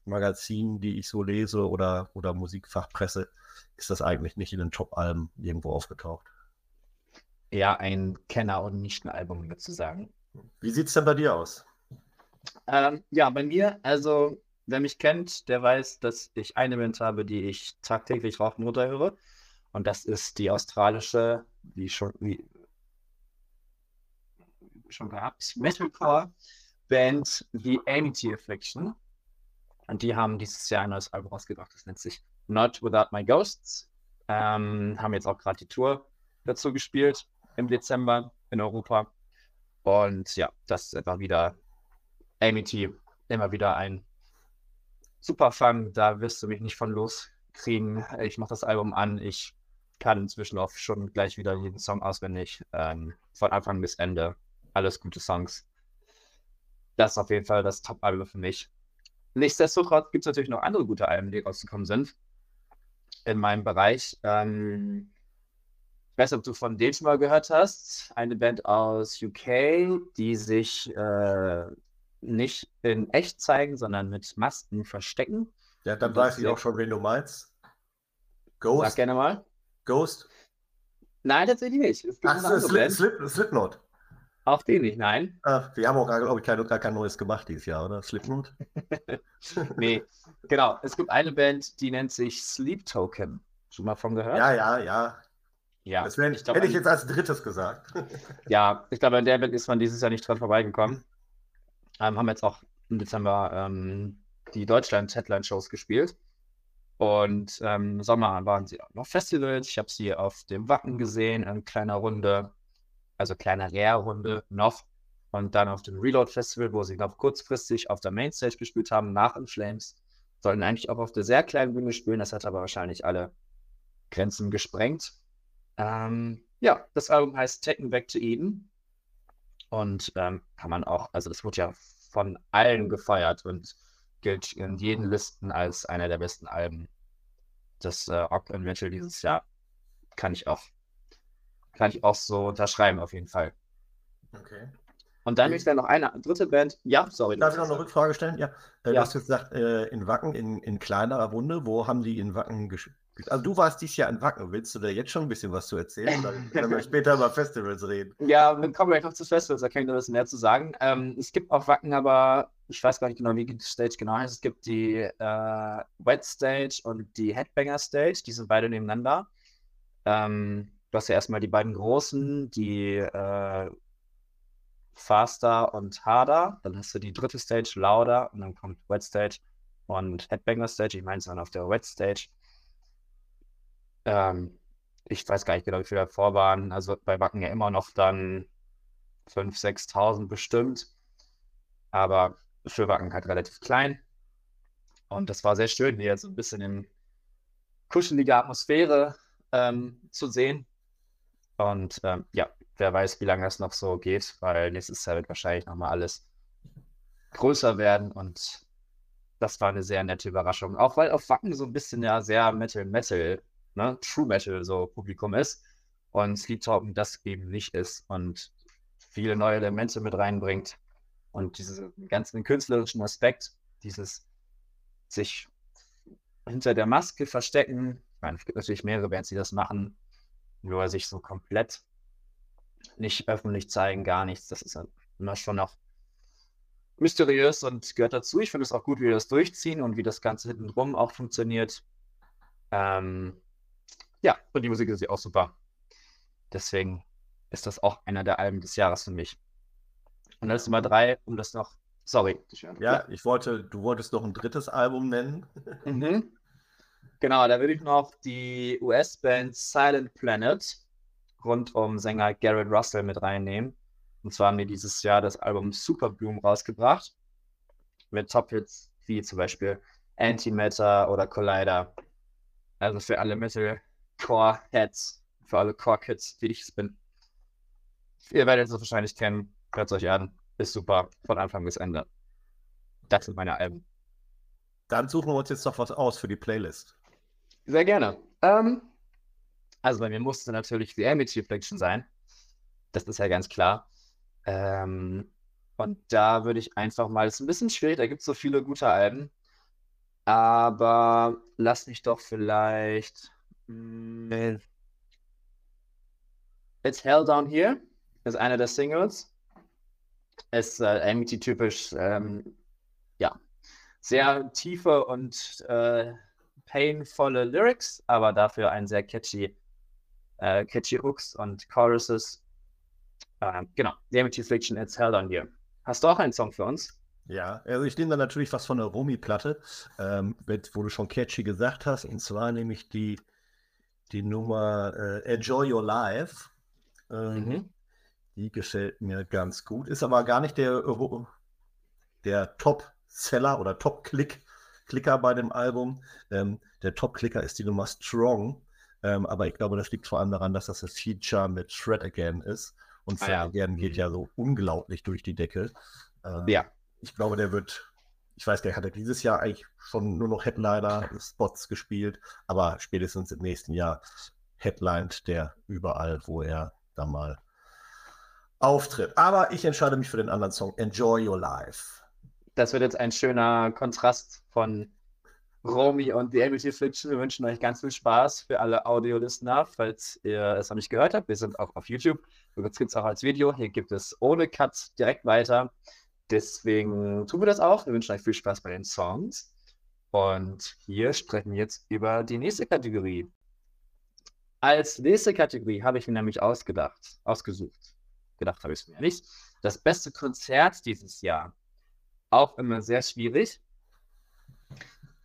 Magazinen, die ich so lese oder, oder Musikfachpresse, ist das eigentlich nicht in den Top-Alben irgendwo aufgetaucht. Eher ein Kenner- und Nischenalbum, sozusagen. Wie sieht es denn bei dir aus? Ähm, ja, bei mir, also, wer mich kennt, der weiß, dass ich eine Band habe, die ich tagtäglich rauf und runter höre. Und das ist die australische, wie schon, wie schon gehabt, Metalcore-Band, die Amity Affliction. Und die haben dieses Jahr ein neues Album rausgebracht, das nennt sich Not Without My Ghosts. Ähm, haben jetzt auch gerade die Tour dazu gespielt im Dezember in Europa. Und ja, das ist einfach wieder Amity, immer wieder ein super Fun. Da wirst du mich nicht von loskriegen. Ich mache das Album an. Ich kann inzwischen auch schon gleich wieder jeden Song auswendig. Ähm, von Anfang bis Ende. Alles gute Songs. Das ist auf jeden Fall das Top-Album für mich. Nichtsdestotrotz gibt es natürlich noch andere gute Alben, die rausgekommen sind. In meinem Bereich. Ähm, ich weiß nicht, ob du von denen schon mal gehört hast. Eine Band aus UK, die sich äh, nicht in echt zeigen, sondern mit Masken verstecken. Ja, dann weiß ich auch schon, wen du meinst. Sag Ghost? gerne mal. Ghost? Nein, tatsächlich nicht. Es Ach, andere Slip, Slipknot. Auch die nicht, nein. Ach, wir haben auch, glaube ich, kein, gar kein neues gemacht dieses Jahr, oder? Slipknot? [LAUGHS] Nee, genau. Es gibt eine Band, die nennt sich Sleep Token. Schon mal von gehört? Ja, ja, ja. Ja, Das wär, ich glaub, hätte ich jetzt als drittes gesagt. Ja, ich glaube, an der Band ist man dieses Jahr nicht dran vorbeigekommen. Ähm, haben jetzt auch im Dezember ähm, die Deutschland-Headline-Shows gespielt. Und ähm, Sommer waren sie auch noch Festivals. Ich habe sie auf dem Wacken gesehen, in kleiner Runde, also kleiner Rare-Runde noch. Und dann auf dem Reload Festival, wo sie noch kurzfristig auf der Mainstage gespielt haben, nach In Flames. Sollten eigentlich auch auf der sehr kleinen Bühne spielen, das hat aber wahrscheinlich alle Grenzen gesprengt. Ähm, ja, das Album heißt Taken Back to Eden. Und ähm, kann man auch, also das wurde ja von allen gefeiert und gilt in jeden Listen als einer der besten Alben des äh, and Metal dieses Jahr. Kann ich auch, kann ich auch so unterschreiben, auf jeden Fall. Okay. Und dann ist da noch eine dritte Band. Ja, sorry. Darf ich du noch eine hast Rückfrage stellen? Ja. Äh, Du Ja. hast jetzt gesagt, äh, in Wacken, in, in kleinerer Runde, wo haben die in Wacken gespielt? Also du warst dieses Jahr in Wacken. Willst du da jetzt schon ein bisschen was zu erzählen? Oder [LAUGHS] können wir später über Festivals reden? Ja, dann kommen wir gleich noch zu Festivals, da kann ich noch ein bisschen mehr zu sagen. Ähm, es gibt auf Wacken aber, ich weiß gar nicht genau, wie die Stage genau heißt. Es gibt die äh, Wet Stage und die Headbanger Stage, die sind beide nebeneinander. Ähm, du hast ja erstmal die beiden großen, die äh, Faster und Harder. Dann hast du die dritte Stage, Louder, und dann kommt Wet Stage und Headbanger Stage. Ich meine, es dann auf der Wet Stage. Ähm, ich weiß gar nicht genau, wie viele davor waren. Also bei Wacken ja immer noch dann 5.000, 6.000 bestimmt. Aber für Wacken halt relativ klein. Und das war sehr schön, hier so ein bisschen in kuschelige Atmosphäre ähm, zu sehen. Und ähm, ja, wer weiß, wie lange das noch so geht, weil nächstes Jahr wird wahrscheinlich nochmal alles größer werden. Und das war eine sehr nette Überraschung. Auch weil auf Wacken so ein bisschen ja sehr Metal, Metal, ne, True Metal so Publikum ist. Und Sleep Talking das eben nicht ist und viele neue Elemente mit reinbringt. Und diesen ganzen künstlerischen Aspekt, dieses sich hinter der Maske verstecken. Ich meine, es gibt natürlich mehrere Bands, die das machen, nur sich so komplett nicht öffentlich zeigen, gar nichts. Das ist immer schon noch mysteriös und gehört dazu. Ich finde es auch gut, wie wir das durchziehen und wie das Ganze hintenrum auch funktioniert. Ähm, ja, und die Musik ist ja auch super. Deswegen ist das auch einer der Alben des Jahres für mich. Und dann ist Nummer drei, um das noch. Sorry. Ja, ich wollte, du wolltest noch ein drittes Album nennen. [LAUGHS] Mhm. Genau, da würde ich noch die US-Band Silent Planet rund um Sänger Garrett Russell mit reinnehmen. Und zwar haben die dieses Jahr das Album Super Bloom rausgebracht. Mit Top-Hits wie zum Beispiel Antimatter oder Collider. Also für alle Metal-Core-Heads, für alle Core-Kids, wie ich es bin. Ihr werdet es wahrscheinlich kennen. Hört es euch an. Ist super. Von Anfang bis Ende. das sind meine Alben. Dann suchen wir uns jetzt noch was aus für die Playlist. Sehr gerne. Ähm, also bei mir musste natürlich die Amity Reflection sein. Das ist ja ganz klar. Ähm, und da würde ich einfach mal, es ist ein bisschen schwierig, da gibt es so viele gute Alben. Aber lass mich doch vielleicht. Mh, It's Hell Down Here ist einer der Singles. Ist äh, Amity-typisch, ähm, ja, sehr tiefe und äh, painvolle Lyrics, aber dafür ein sehr catchy, äh, catchy Hooks und Choruses. Ähm, genau, The Amity Affliction, It's Hell Down Here. Hast du auch einen Song für uns? Ja, also ich nehme da natürlich was von der Romy-Platte, ähm, wo du schon catchy gesagt hast, und zwar nämlich die, die Nummer äh, Enjoy Your Life. Ähm, mhm. Die gefällt mir ganz gut. Ist aber gar nicht der, der Top-Seller oder Top-Clicker bei dem Album. Ähm, der Top-Clicker ist die Nummer Strong. Ähm, aber ich glaube, das liegt vor allem daran, dass das ein Feature mit Shred Again ist. Und Shred ah, ja. Again geht ja so unglaublich durch die Decke. Ähm, ja. Ich glaube, der wird, ich weiß, der hatte dieses Jahr eigentlich schon nur noch Headliner-Spots gespielt, aber spätestens im nächsten Jahr headlined der überall, wo er da mal auftritt. Aber ich entscheide mich für den anderen Song, Enjoy Your Life. Das wird jetzt ein schöner Kontrast von Romy und The Amity Affliction. Wir wünschen euch ganz viel Spaß für alle Audio-Listener, falls ihr es noch nicht gehört habt. Wir sind auch auf YouTube. Jetzt gibt es auch als Video. Hier gibt es ohne Cut direkt weiter. Deswegen tun wir das auch. Wir wünschen euch viel Spaß bei den Songs. Und hier sprechen wir jetzt über die nächste Kategorie. Als nächste Kategorie habe ich mir nämlich ausgedacht, ausgesucht. Gedacht habe ich es mir nicht. Das beste Konzert dieses Jahr. Auch immer sehr schwierig.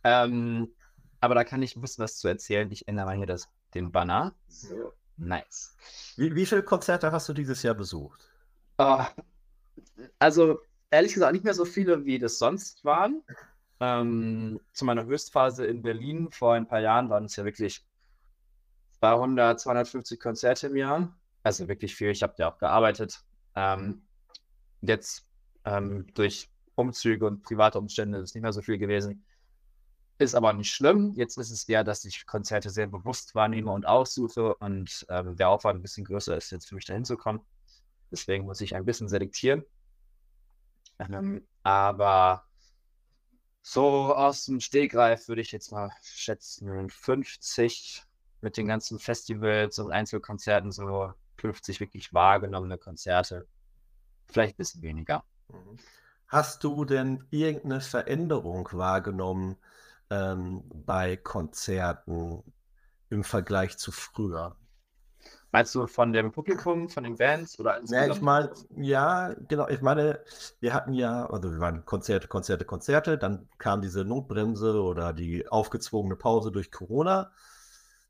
Ähm, aber da kann ich ein bisschen was zu erzählen. Ich ändere mal hier das, den Banner. So, nice. Wie, wie viele Konzerte hast du dieses Jahr besucht? Oh, also, ehrlich gesagt, nicht mehr so viele, wie das sonst waren. Ähm, zu meiner Höchstphase in Berlin vor ein paar Jahren waren es ja wirklich 200, 250 Konzerte im Jahr. Also wirklich viel. Ich habe ja auch gearbeitet. Ähm, jetzt ähm, durch Umzüge und private Umstände ist nicht mehr so viel gewesen. Ist aber nicht schlimm. Jetzt ist es eher, dass ich Konzerte sehr bewusst wahrnehme und aussuche und ähm, der Aufwand ein bisschen größer ist, jetzt für mich dahin zu kommen. Deswegen muss ich ein bisschen selektieren. Ähm, aber so aus dem Stegreif würde ich jetzt mal schätzen, 50 mit den ganzen Festivals und Einzelkonzerten so 50 wirklich wahrgenommene Konzerte. Vielleicht ein bisschen weniger. Mhm. Hast du denn irgendeine Veränderung wahrgenommen ähm, bei Konzerten im Vergleich zu früher? Meinst du von dem Publikum, von den Bands oder Ja, ich meine, ja, genau. Ich meine, wir hatten ja, also wir waren Konzerte, Konzerte, Konzerte, dann kam diese Notbremse oder die aufgezwungene Pause durch Corona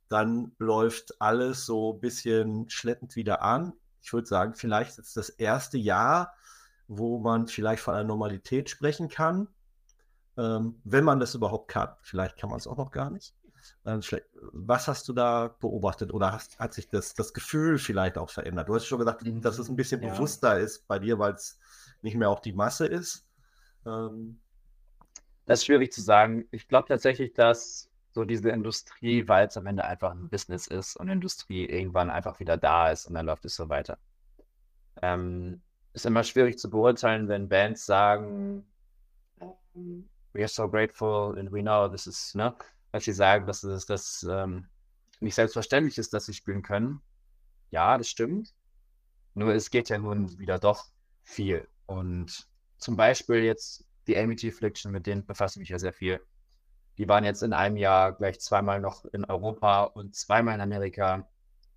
dann läuft alles so ein bisschen schleppend wieder an. Ich würde sagen, vielleicht ist das erste Jahr, wo man vielleicht von einer Normalität sprechen kann, ähm, wenn man das überhaupt kann. Vielleicht kann man es auch noch gar nicht. Ähm, was hast du da beobachtet oder hast, hat sich das, das Gefühl vielleicht auch verändert? Du hast schon gesagt, dass es ein bisschen ja. bewusster ist bei dir, weil es nicht mehr auch die Masse ist. Ähm, das ist schwierig zu sagen. Ich glaube tatsächlich, dass so diese Industrie, weil es am Ende einfach ein Business ist und Industrie irgendwann einfach wieder da ist und dann läuft es so weiter. Ähm, ist immer schwierig zu beurteilen, wenn Bands sagen, we are so grateful and we know this is, ne? Dass sie sagen, dass es das ähm, nicht selbstverständlich ist, dass sie spielen können. Ja, das stimmt. Nur es geht ja nun wieder doch viel. Und zum Beispiel jetzt die Amity Affliction, mit denen befasse ich mich ja sehr viel. Die waren jetzt in einem Jahr gleich zweimal noch in Europa und zweimal in Amerika.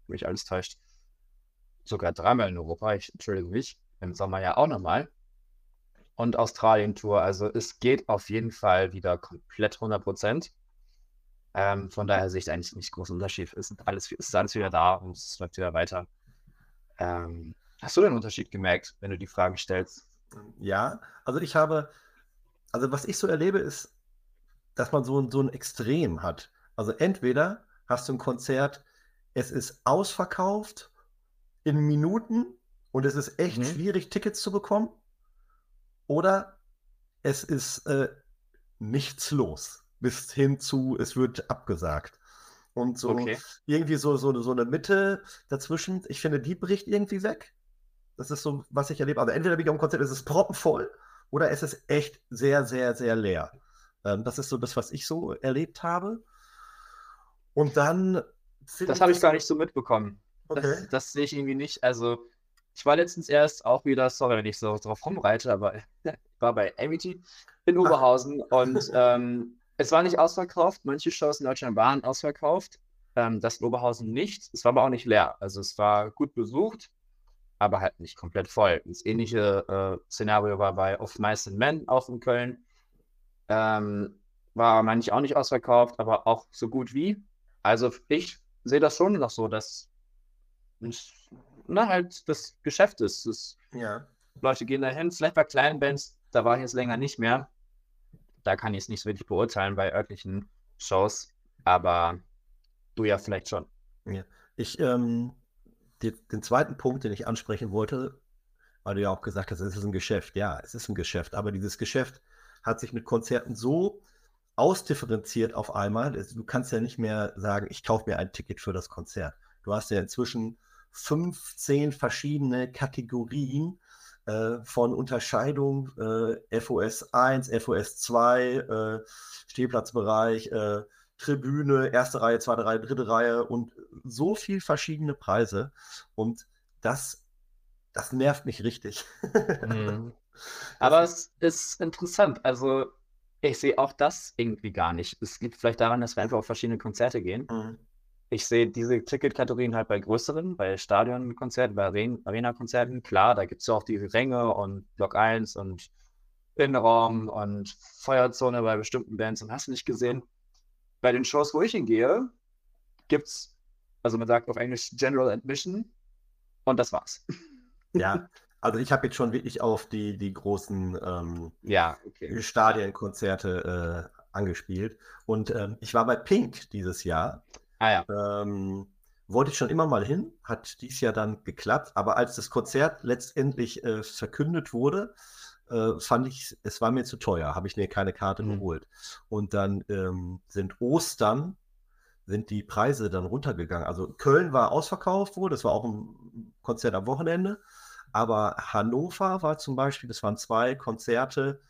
Mich alles täuscht. Sogar dreimal in Europa, ich entschuldige mich. Im Sommer ja auch nochmal. Und Australien-Tour. Also es geht auf jeden Fall wieder komplett 100 Prozent. Ähm, von daher sehe ich eigentlich nicht großen Unterschied. Es ist, alles, es ist alles wieder da und es läuft wieder weiter. Ähm, hast du den Unterschied gemerkt, wenn du die Fragen stellst? Ja, also ich habe, also was ich so erlebe, ist, dass man so, so ein Extrem hat. Also entweder hast du ein Konzert, es ist ausverkauft in Minuten und es ist echt mhm. schwierig, Tickets zu bekommen. Oder es ist äh, nichts los. Bis hin zu, es wird abgesagt. Und so Okay. irgendwie so, so, so eine Mitte dazwischen, ich finde, die bricht irgendwie weg. Das ist so, was ich erlebe. Also entweder bin ich am Konzert, es ist proppenvoll oder es ist echt sehr, sehr, sehr leer. Ähm, das ist so das, was ich so erlebt habe. Und dann. Das habe ich gar nicht so mitbekommen. Okay. Das, das sehe ich irgendwie nicht. Also, ich war letztens erst auch wieder, sorry, wenn ich so drauf rumreite, aber [LAUGHS] ich war bei Amity in Oberhausen und ähm, es war nicht ausverkauft. Manche Shows in Deutschland waren ausverkauft. Ähm, das Oberhausen nicht. Es war aber auch nicht leer. Also, es war gut besucht, aber halt nicht komplett voll. Das ähnliche äh, Szenario war bei Of Mice and Men auch in Köln. Ähm, war manchmal auch nicht ausverkauft, aber auch so gut wie. Also, ich sehe das schon noch so, dass na, halt das Geschäft ist. Es, Ja. Leute gehen dahin. Vielleicht bei kleinen Bands, da war ich jetzt länger nicht mehr. Da kann ich es nicht so wirklich beurteilen bei örtlichen Shows, aber du ja vielleicht schon. Ich, ähm, die, den zweiten Punkt, den ich ansprechen wollte, weil du ja auch gesagt hast, es ist ein Geschäft. Ja, es ist ein Geschäft, aber dieses Geschäft hat sich mit Konzerten so ausdifferenziert auf einmal. Du kannst ja nicht mehr sagen, ich kaufe mir ein Ticket für das Konzert. Du hast ja inzwischen 15 verschiedene Kategorien äh, von Unterscheidung äh, FOS 1, FOS 2, äh, Stehplatzbereich, äh, Tribüne, erste Reihe, zweite Reihe, dritte Reihe und so viel verschiedene Preise. Und das, das nervt mich richtig. Mhm. [LAUGHS] Aber es ist interessant. Also, ich sehe auch das irgendwie gar nicht. Es liegt vielleicht daran, dass wir einfach auf verschiedene Konzerte gehen. Mhm. Ich sehe diese Ticketkategorien halt bei größeren, bei Stadionkonzerten, bei Aren- Arena-Konzerten. Klar, da gibt es ja auch die Ränge und Block 1 und Innenraum und Feuerzone bei bestimmten Bands und hast du nicht gesehen. Bei den Shows, wo ich hingehe, gibt es, also man sagt auf Englisch General Admission und das war's. Ja, also ich habe jetzt schon wirklich auf die, die großen ähm, Ja, okay. Stadienkonzerte äh, angespielt. Und ähm, ich war bei Pink dieses Jahr. Ah ja. Ähm, wollte ich schon immer mal hin, hat dies Jahr dann geklappt. Aber als das Konzert letztendlich äh, verkündet wurde, äh, fand ich, es war mir zu teuer, habe ich mir keine Karte Mhm. geholt. Und dann ähm, sind Ostern, sind die Preise dann runtergegangen. Also Köln war ausverkauft wohl, das war auch ein Konzert am Wochenende. Aber Hannover war zum Beispiel, das waren zwei Konzerte,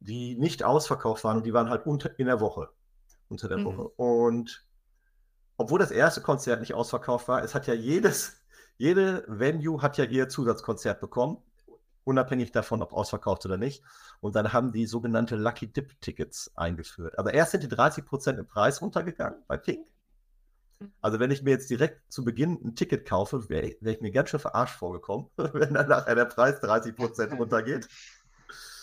die nicht ausverkauft waren und die waren halt unter, in der Woche. Unter der Mhm. Woche. Und obwohl das erste Konzert nicht ausverkauft war, es hat ja jedes, jede Venue hat ja ihr Zusatzkonzert bekommen, unabhängig davon, ob ausverkauft oder nicht. Und dann haben die sogenannte Lucky Dip Tickets eingeführt. Aber erst sind die 30% im Preis runtergegangen bei Pink. Also wenn ich mir jetzt direkt zu Beginn ein Ticket kaufe, wäre wär ich mir ganz schön verarscht vorgekommen, [LAUGHS] wenn dann nachher der Preis 30% [LAUGHS] runtergeht.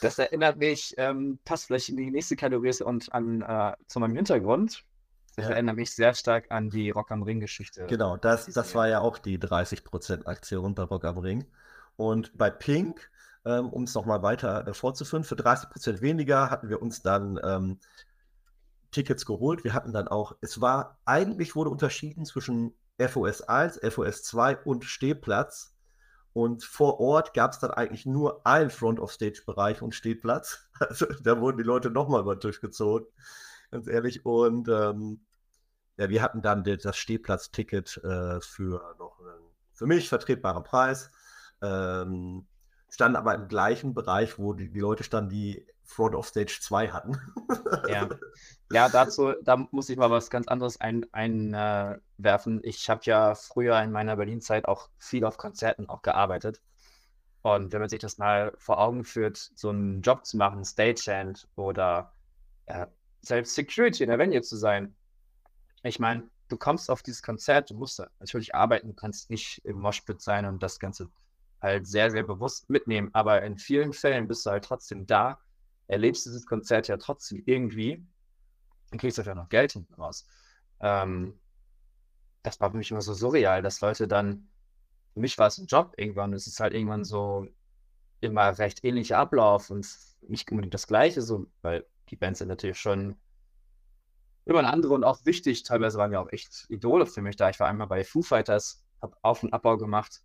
Das erinnert mich, ähm, passt vielleicht in die nächste Kategorie und an äh, zu meinem Hintergrund. Das Ja. erinnert mich sehr stark an die Rock am Ring-Geschichte. Genau, das, das war ja auch die 30% Aktion bei Rock am Ring. Und bei Pink, ähm, um es nochmal weiter äh, fortzuführen, für 30% weniger hatten wir uns dann ähm, Tickets geholt. Wir hatten dann auch, es war, eigentlich wurde unterschieden zwischen FOS 1, FOS 2 und Stehplatz. Und vor Ort gab es dann eigentlich nur einen Front-of-Stage-Bereich und Stehplatz. [LAUGHS] Also da wurden die Leute nochmal über den Tisch gezogen, ganz ehrlich. Und ähm, ja, wir hatten dann das Stehplatzticket äh, für noch einen für mich vertretbaren Preis. Ähm, standen aber im gleichen Bereich, wo die, die Leute standen, die Front of Stage 2 hatten. Ja. [LAUGHS] Ja, dazu, da muss ich mal was ganz anderes einwerfen. Ein, äh, ich habe ja früher in meiner Berlin-Zeit auch viel auf Konzerten auch gearbeitet. Und wenn man sich das mal vor Augen führt, so einen Job zu machen, Stagehand oder äh, selbst Security in der Venue zu sein. Ich meine, du kommst auf dieses Konzert, du musst da natürlich arbeiten, du kannst nicht im Moshpit sein und das Ganze halt sehr, sehr bewusst mitnehmen. Aber in vielen Fällen bist du halt trotzdem da, erlebst dieses Konzert ja trotzdem irgendwie und kriegst dafür noch Geld hinten raus. Ähm, das war für mich immer so surreal, dass Leute dann, für mich war es ein Job irgendwann, es ist halt irgendwann so immer recht ähnlicher Ablauf und nicht unbedingt das Gleiche, so, weil die Bands sind natürlich schon immer eine andere und auch wichtig. Teilweise waren ja auch echt Idole für mich da. Ich war einmal bei Foo Fighters, habe Auf- und Abbau gemacht,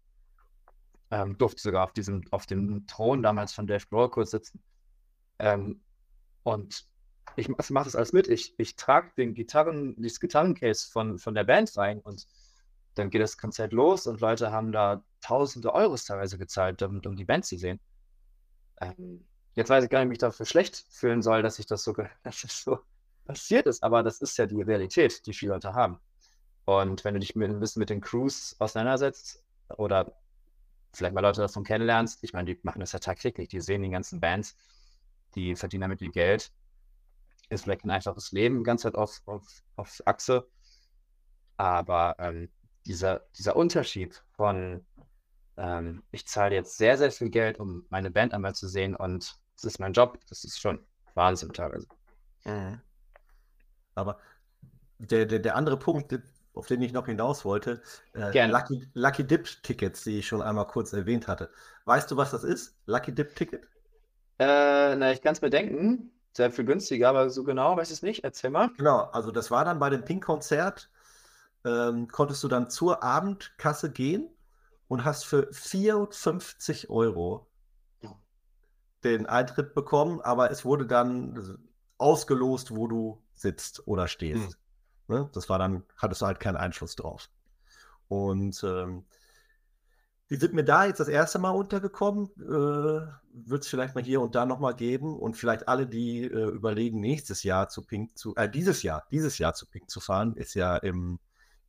ähm, durfte sogar auf diesem, auf dem Thron damals von Dave Grohl kurz sitzen. Ähm, und ich mache das alles mit. Ich, ich trage den Gitarren, dieses Gitarrencase von, von der Band rein und dann geht das Konzert los und Leute haben da tausende Euros teilweise gezahlt, um, um die Band zu sehen. Ähm, jetzt weiß ich gar nicht, wie ich dafür schlecht fühlen soll, dass ich das so, [LAUGHS] dass das so passiert ist, aber das ist ja die Realität, die viele Leute haben. Und wenn du dich mit, ein bisschen mit den Crews auseinandersetzt oder vielleicht mal Leute davon kennenlernst, ich meine, die machen das ja tagtäglich, die sehen die ganzen Bands, die verdienen damit ihr Geld, ist vielleicht ein einfaches Leben, ganz Zeit auf, auf, auf Achse, aber ähm, dieser, dieser Unterschied von, ähm, ich zahle jetzt sehr, sehr viel Geld, um meine Band einmal zu sehen und das ist mein Job, das ist schon Wahnsinn teilweise. Mhm. Aber der, der, der andere Punkt, auf den ich noch hinaus wollte, äh, Lucky, Lucky Dip Tickets, die ich schon einmal kurz erwähnt hatte. Weißt du, was das ist? Lucky Dip Ticket? Äh, na, ich kann es mir denken. Sehr viel günstiger, aber so genau weiß ich es nicht. Erzähl mal. Genau, also das war dann bei dem Pink-Konzert, ähm, konntest du dann zur Abendkasse gehen und hast für 54 Euro den Eintritt bekommen, aber es wurde dann ausgelost, wo du sitzt oder stehst. Hm. Ne? Das war dann, hattest du halt keinen Einfluss drauf. Und ähm, die sind mir da jetzt das erste Mal untergekommen. Äh, Wird es vielleicht mal hier und da nochmal geben. Und vielleicht alle, die äh, überlegen, nächstes Jahr zu Pink zu, äh, dieses Jahr, dieses Jahr zu Pink zu fahren, ist ja im,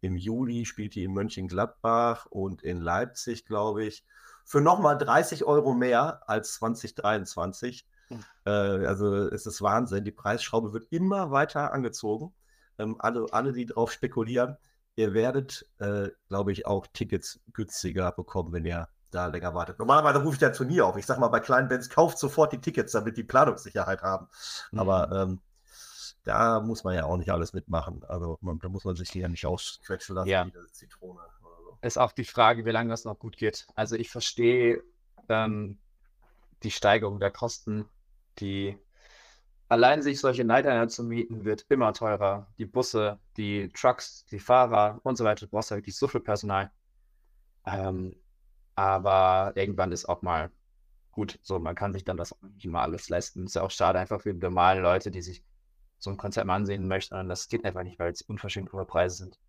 im Juli, spielt die in Mönchengladbach und in Leipzig, glaube ich, für nochmal 30 Euro mehr als 2023. Mhm. Äh, also es ist Wahnsinn. Die Preisschraube wird immer weiter angezogen ähm, alle, alle, die drauf spekulieren, ihr werdet, äh, glaube ich, auch Tickets günstiger bekommen, wenn ihr da länger wartet. Normalerweise rufe ich ja Turnier auf. Ich sage mal, bei kleinen Bands kauft sofort die Tickets, damit die Planungssicherheit haben. Mhm. Aber ähm, da muss man ja auch nicht alles mitmachen. Also man, da muss man sich ja nicht ausquetschen lassen ja. wie eine Zitrone. Ist auch die Frage, wie lange das noch gut geht. Also ich verstehe ähm, die Steigerung der Kosten, die allein sich solche Nightliner zu mieten, wird immer teurer. Die Busse, die Trucks, die Fahrer und so weiter. Du brauchst ja wirklich so viel Personal. Ähm, aber irgendwann ist auch mal gut. So, man kann sich dann das nicht immer alles leisten. Ist ja auch schade einfach für die normalen Leute, die sich so ein Konzert mal ansehen möchten. Das geht einfach nicht, weil es unverschämt hohe Preise sind.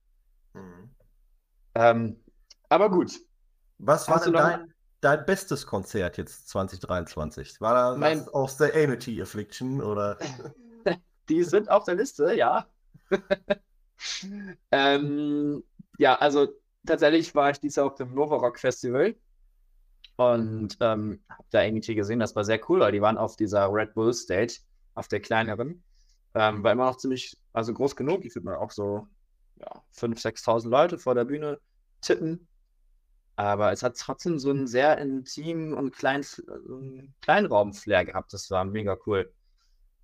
Mhm. Ähm, aber gut. Was war denn dein, dein bestes Konzert jetzt 2023? War da mein... aus der Amity Affliction oder? [LAUGHS] Die sind auf der Liste, ja. [LAUGHS] ähm, ja, also tatsächlich war ich dieses Jahr auf dem Nova Rock Festival und ähm, habe da Amity gesehen. Das war sehr cool, weil die waren auf dieser Red Bull Stage, auf der kleineren. Ähm, war immer noch ziemlich, also groß genug. Ich würde mal auch so ja, 5.000, 6.000 Leute vor der Bühne tippen. Aber es hat trotzdem so einen sehr intimen und kleinen Kleinraum-Flair gehabt. Das war mega cool.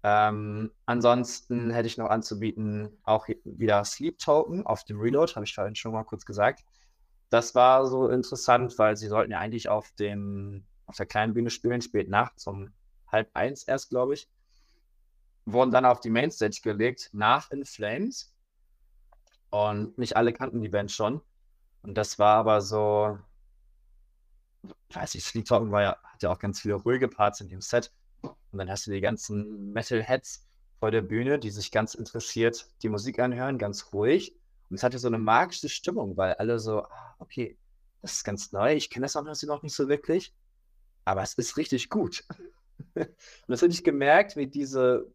Ähm, ansonsten hätte ich noch anzubieten, auch wieder Sleep Token auf dem Reload, habe ich vorhin schon mal kurz gesagt. Das war so interessant, weil sie sollten ja eigentlich auf dem, auf der kleinen Bühne spielen, spät nachts um halb eins erst, glaube ich. Wurden dann auf die Mainstage gelegt, nach In Flames. Und nicht alle kannten die Band schon. Und das war aber so, ich weiß nicht, Sleep Talking war ja, hat ja auch ganz viele ruhige Parts in dem Set. Und dann hast du die ganzen Metal-Heads vor der Bühne, die sich ganz interessiert die Musik anhören, ganz ruhig. Und es hatte so eine magische Stimmung, weil alle so, ah, okay, das ist ganz neu, ich kenne das auch noch nicht so wirklich, aber es ist richtig gut. [LAUGHS] Und das habe ich gemerkt, wie diese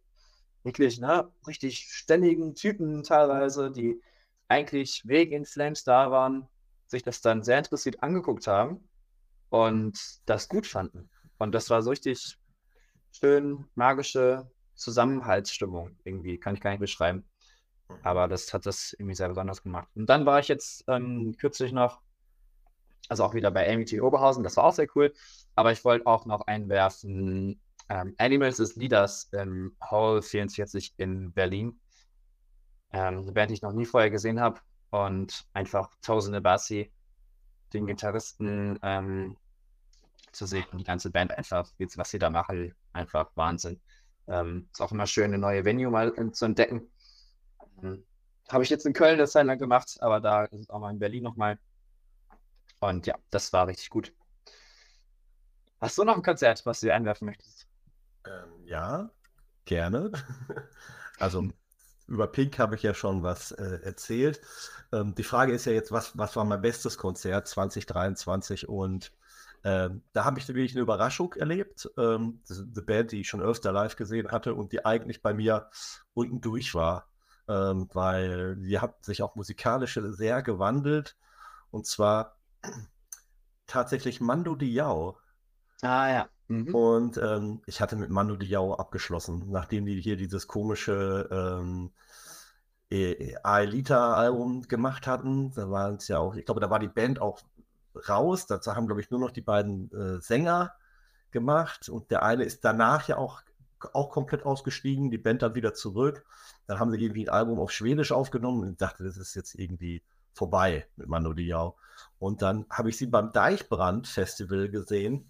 wirklich, ne, richtig ständigen Typen teilweise, die eigentlich wegen Flames da waren, sich das dann sehr interessiert angeguckt haben und das gut fanden. Und das war so richtig schön magische Zusammenhaltsstimmung irgendwie, kann ich gar nicht beschreiben. Aber das hat das irgendwie sehr besonders gemacht. Und dann war ich jetzt ähm, kürzlich noch, also auch wieder bei AMT Oberhausen, das war auch sehr cool. Aber ich wollte auch noch einwerfen, ähm, Animals is Leaders im Hall 44 in Berlin. Ähm, eine Band, die ich noch nie vorher gesehen habe und einfach Tausende Bassi, den Gitarristen ähm, zu sehen, die ganze Band einfach, was sie da machen, einfach Wahnsinn. Ähm, ist auch immer schön, eine neue Venue mal äh, zu entdecken. Ähm, Habe ich jetzt in Köln das Zeit gemacht, aber da ist es auch mal in Berlin nochmal. Und ja, das war richtig gut. Hast du noch ein Konzert, was du einwerfen möchtest? Ähm, ja, gerne. [LAUGHS] also über Pink habe ich ja schon was äh, erzählt. Ähm, die Frage ist ja jetzt, was, was war mein bestes Konzert 2023? Und ähm, da habe ich wirklich eine Überraschung erlebt. Ähm, die Band, die ich schon öfter live gesehen hatte und die eigentlich bei mir unten durch war, ähm, weil die hat sich auch musikalisch sehr gewandelt. Und zwar [CLEARS THROAT] tatsächlich Mando Diao. Ah ja. Mhm. Und ähm, ich hatte mit Mando Diao abgeschlossen, nachdem die hier dieses komische ähm, e, e, Aelita-Album gemacht hatten. Da waren es ja auch, ich glaube, da war die Band auch raus. Dazu haben, glaube ich, nur noch die beiden äh, Sänger gemacht. Und der eine ist danach ja auch, auch komplett ausgestiegen, die Band dann wieder zurück. Dann haben sie irgendwie ein Album auf Schwedisch aufgenommen und ich dachte, das ist jetzt irgendwie vorbei mit Mando Diao. Und dann habe ich sie beim Deichbrand Festival gesehen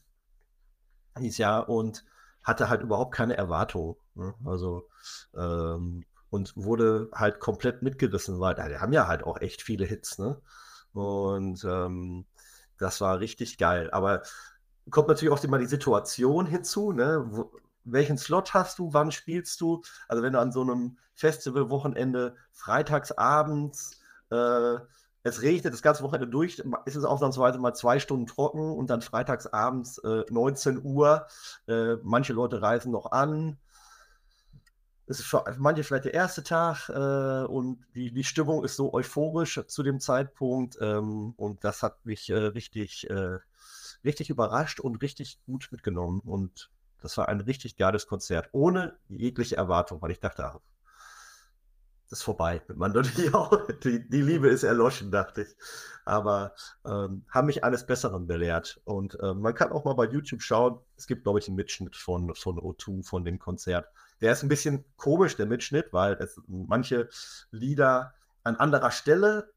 dieses Jahr und hatte halt überhaupt keine Erwartung. Ne? Also ähm, und wurde halt komplett mitgerissen, weil die haben ja halt auch echt viele Hits, ne? Und ähm, das war richtig geil. Aber kommt natürlich auch immer die Situation hinzu, ne? Wo, welchen Slot hast du, wann spielst du? Also wenn du an so einem Festivalwochenende freitags abends äh, es regnet das ganze Wochenende durch, ist es ausnahmsweise mal zwei Stunden trocken und dann freitags abends äh, 19 Uhr. Äh, manche Leute reisen noch an. Es ist für manche vielleicht der erste Tag äh, und die, die Stimmung ist so euphorisch zu dem Zeitpunkt ähm, und das hat mich äh, richtig, äh, richtig überrascht und richtig gut mitgenommen und das war ein richtig geiles Konzert, ohne jegliche Erwartung, weil ich dachte, ist vorbei mit Mando Die, die Liebe ist erloschen, dachte ich. Aber ähm, haben mich eines Besseren belehrt. Und äh, man kann auch mal bei YouTube schauen. Es gibt, glaube ich, einen Mitschnitt von, von O2, von dem Konzert. Der ist ein bisschen komisch, der Mitschnitt, weil es manche Lieder an anderer Stelle,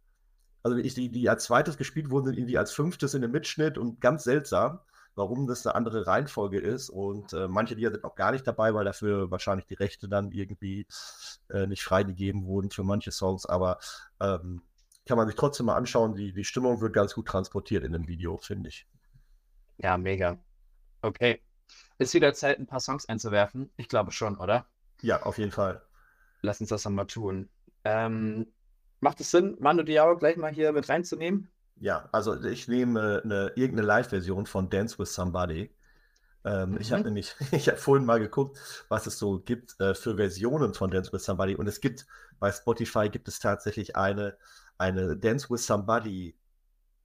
also die, die als zweites gespielt wurden, sind irgendwie als fünftes in dem Mitschnitt und ganz seltsam warum das eine andere Reihenfolge ist. Und äh, manche Lieder sind auch gar nicht dabei, weil dafür wahrscheinlich die Rechte dann irgendwie äh, nicht freigegeben wurden für manche Songs. Aber ähm, kann man sich trotzdem mal anschauen. Die, die Stimmung wird ganz gut transportiert in dem Video, finde ich. Ja, mega. Okay. Ist wieder Zeit, ein paar Songs einzuwerfen? Ich glaube schon, oder? Ja, auf jeden Fall. Lass uns das dann mal tun. Ähm, macht es Sinn, Manu Diao gleich mal hier mit reinzunehmen? Ja, also ich nehme eine, irgendeine Live-Version von Dance with Somebody. Ähm, mhm. Ich habe nämlich, [LAUGHS] ich habe vorhin mal geguckt, was es so gibt äh, für Versionen von Dance with Somebody. Und es gibt bei Spotify gibt es tatsächlich eine, eine Dance with Somebody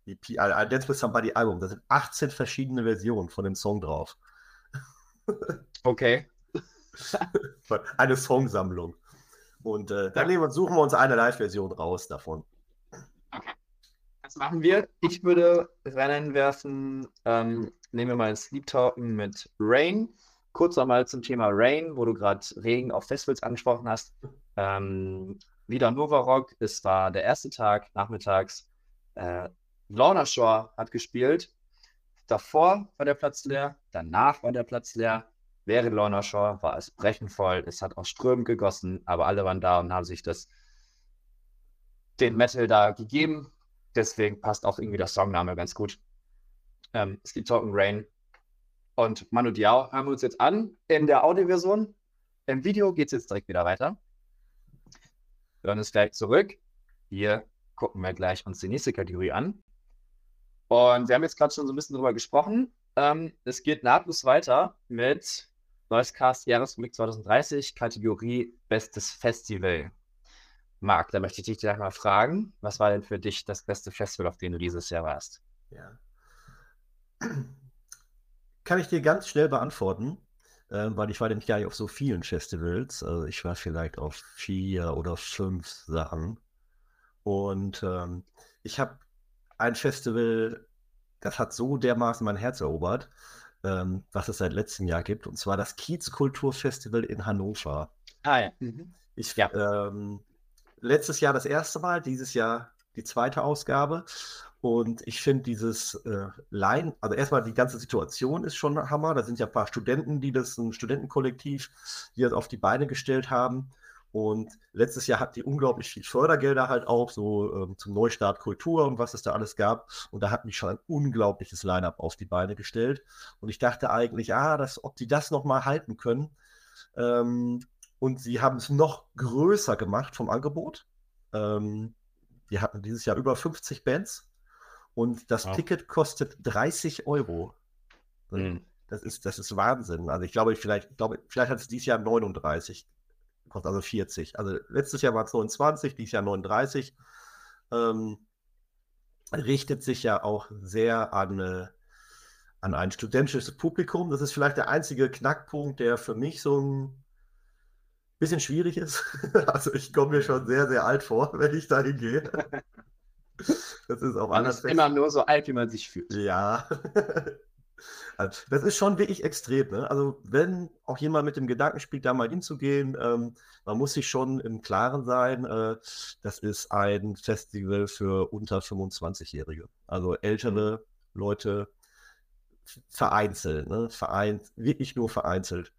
EP, ein Dance with Somebody Album. Da sind 18 verschiedene Versionen von dem Song drauf. Okay. [LAUGHS] eine Songsammlung. Und äh, dann wir, suchen wir uns eine Live-Version raus davon. Machen wir. Ich würde Rennen werfen. Ähm, nehmen wir mal Sleep Talken mit Rain. Kurz nochmal zum Thema Rain, wo du gerade Regen auf Festivals angesprochen hast. Ähm, wieder Nova Rock. Es war der erste Tag, nachmittags. Äh, Lorna Shore hat gespielt. Davor war der Platz leer, danach war der Platz leer. Während Lorna Shore war es brechend voll. Es hat auch Strömen gegossen, aber alle waren da und haben sich das den Metal da gegeben. Deswegen passt auch irgendwie der Songname ganz gut. Ähm, es gibt Talking Rain. Und Manu Diao haben wir uns jetzt an in der Audioversion. Im Video geht es jetzt direkt wieder weiter. Wir hören es gleich zurück. Hier gucken wir gleich uns die nächste Kategorie an. Und wir haben jetzt gerade schon so ein bisschen drüber gesprochen. Ähm, es geht nahtlos weiter mit Neues Cast Jahresrückblick 2030, Kategorie Bestes Festival. Marc, da möchte ich dich gleich mal fragen, was war denn für dich das beste Festival, auf dem du dieses Jahr warst? Ja. Kann ich dir ganz schnell beantworten, äh, weil ich war nämlich gar nicht auf so vielen Festivals. Also ich war vielleicht auf vier oder fünf Sachen. Und ähm, ich habe ein Festival, das hat so dermaßen mein Herz erobert, ähm, was es seit letztem Jahr gibt, und zwar das Kiezkulturfestival in Hannover. Ah ja. Mhm. Ich, ja. Ähm, letztes Jahr das erste Mal, dieses Jahr die zweite Ausgabe. Und ich finde dieses äh, Line, also erstmal die ganze Situation ist schon Hammer. Da sind ja ein paar Studenten, die das, ein Studentenkollektiv, die das auf die Beine gestellt haben. Und letztes Jahr hatten die unglaublich viel Fördergelder halt auch, so ähm, zum Neustart Kultur und was es da alles gab. Und da hatten die schon ein unglaubliches Line-up auf die Beine gestellt. Und ich dachte eigentlich, ah, das, ob die das nochmal halten können. Ähm, und sie haben es noch größer gemacht vom Angebot. Ähm, die hatten dieses Jahr über 50 Bands. Und das wow. Ticket kostet 30 Euro. Mhm. Das ist, das ist Wahnsinn. Also ich glaube, vielleicht, ich glaube, vielleicht hat es dieses Jahr 39 kostet also 40. Also letztes Jahr war es 29, dieses Jahr 39. Ähm, richtet sich ja auch sehr an, äh, an ein studentisches Publikum. Das ist vielleicht der einzige Knackpunkt, der für mich so ein bisschen schwierig ist. [LAUGHS] also ich komme mir schon sehr, sehr alt vor, wenn ich da hingehe. [LAUGHS] Das ist auch man anders. Ist immer nur so alt, wie man sich fühlt. Ja. [LAUGHS] Also, das ist schon wirklich extrem. Ne? Also, wenn auch jemand mit dem Gedanken spielt, da mal hinzugehen, ähm, man muss sich schon im Klaren sein, äh, das ist ein Festival für unter 25-Jährige. Also ältere Leute vereinzelt, ne? Vereint, wirklich nur vereinzelt.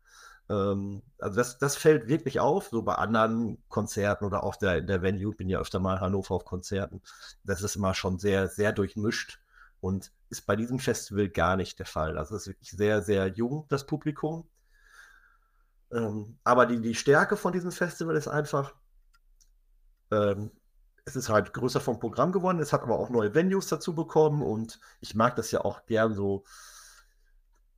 Ähm, also das, das fällt wirklich auf, so bei anderen Konzerten oder auch der, der Venue, bin ja öfter mal Hannover auf Konzerten. Das ist immer schon sehr, sehr durchmischt. Und ist bei diesem Festival gar nicht der Fall. Also es ist wirklich sehr, sehr jung, das Publikum. Ähm, aber die, die Stärke von diesem Festival ist einfach, ähm, es ist halt größer vom Programm geworden, es hat aber auch neue Venues dazu bekommen und ich mag das ja auch gern so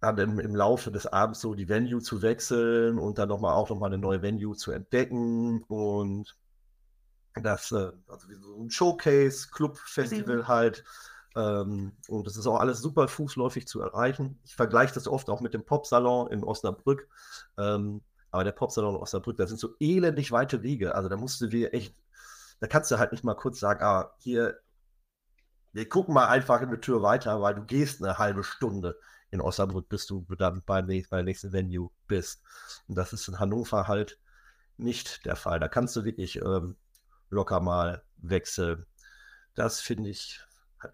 dann im, im Laufe des Abends so die Venue zu wechseln und dann nochmal auch nochmal eine neue Venue zu entdecken und das, äh, also wie so ein Showcase, Club-Festival mhm. halt, ähm, und das ist auch alles super fußläufig zu erreichen. Ich vergleiche das oft auch mit dem Popsalon in Osnabrück. Ähm, aber der Popsalon in Osnabrück, das sind so elendig weite Wege. Also da musst du dir echt, da kannst du halt nicht mal kurz sagen, ah, hier, wir gucken mal einfach in die Tür weiter, weil du gehst eine halbe Stunde in Osnabrück, bis du dann beim nächsten, beim nächsten Venue bist. Und das ist in Hannover halt nicht der Fall. Da kannst du wirklich ähm, locker mal wechseln. Das finde ich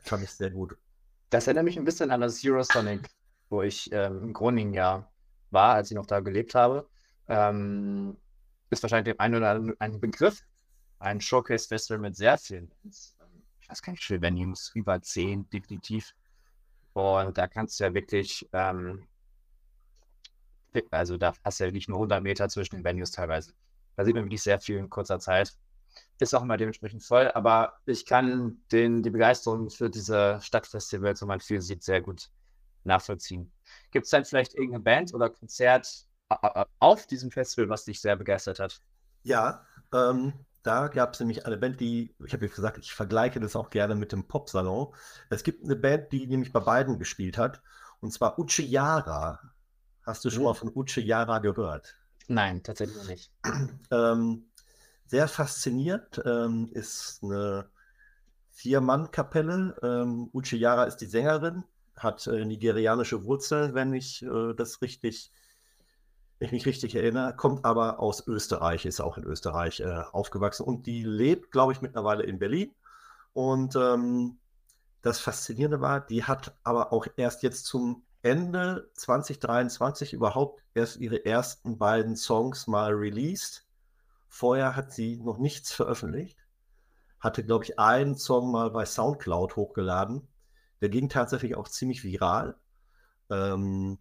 Fand ich sehr gut. Das erinnert mich ein bisschen an das Eurosonic, [LAUGHS] wo ich ähm, im Groningen ja war, als ich noch da gelebt habe. Ähm, ist wahrscheinlich dem einen oder anderen ein Begriff. Ein Showcase-Festival mit sehr vielen, ich weiß gar nicht, wie viele Venues, über zehn definitiv. Und da kannst du ja wirklich, ähm, also da hast du ja wirklich nur 100 Meter zwischen den Venues teilweise. Da sieht man wirklich sehr viel in kurzer Zeit ist auch immer dementsprechend voll, aber ich kann den, die Begeisterung für diese Stadtfestivals, wo man viel sieht, sehr gut nachvollziehen. Gibt es dann vielleicht irgendeine Band oder Konzert auf diesem Festival, was dich sehr begeistert hat? Ja, ähm, da gab es nämlich eine Band, die, ich habe jetzt gesagt, ich vergleiche das auch gerne mit dem Popsalon. Es gibt eine Band, die nämlich bei beiden gespielt hat, und zwar Uche Yara. Hast du schon mhm. mal von Uche Yara gehört? Nein, tatsächlich nicht. [CLEARS THROAT] ähm, sehr fasziniert. Ähm, ist eine Vier-Mann-Kapelle. Ähm, Uche Yara ist die Sängerin, hat äh, nigerianische Wurzeln, wenn ich äh, das richtig, ich mich richtig erinnere, kommt aber aus Österreich, ist auch in Österreich äh, aufgewachsen und die lebt, glaube ich, mittlerweile in Berlin. Und ähm, das Faszinierende war, die hat aber auch erst jetzt zum Ende 2023 überhaupt erst ihre ersten beiden Songs mal released. Vorher hat sie noch nichts veröffentlicht. Hatte, glaube ich, einen Song mal bei Soundcloud hochgeladen. Der ging tatsächlich auch ziemlich viral. Ähm,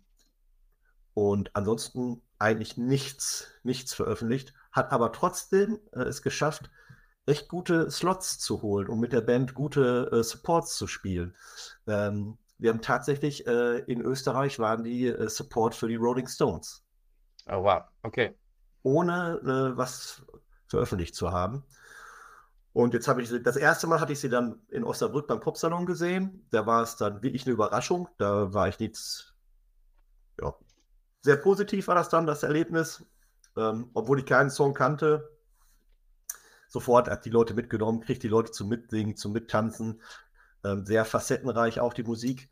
und ansonsten eigentlich nichts, nichts veröffentlicht. Hat aber trotzdem äh, es geschafft, recht gute Slots zu holen, um mit der Band gute äh, Supports zu spielen. Ähm, wir haben tatsächlich äh, in Österreich waren die äh, Support für die Rolling Stones. Oh wow, okay ohne äh, was veröffentlicht zu haben. Und jetzt habe ich sie, das erste Mal hatte ich sie dann in Osnabrück beim Popsalon gesehen. Da war es dann wirklich eine Überraschung. Da war ich nichts, ja, sehr positiv war das dann, das Erlebnis. Ähm, obwohl ich keinen Song kannte, sofort hat die Leute mitgenommen, kriegt die Leute zum Mitsingen, zum Mittanzen. Ähm, sehr facettenreich auch die Musik.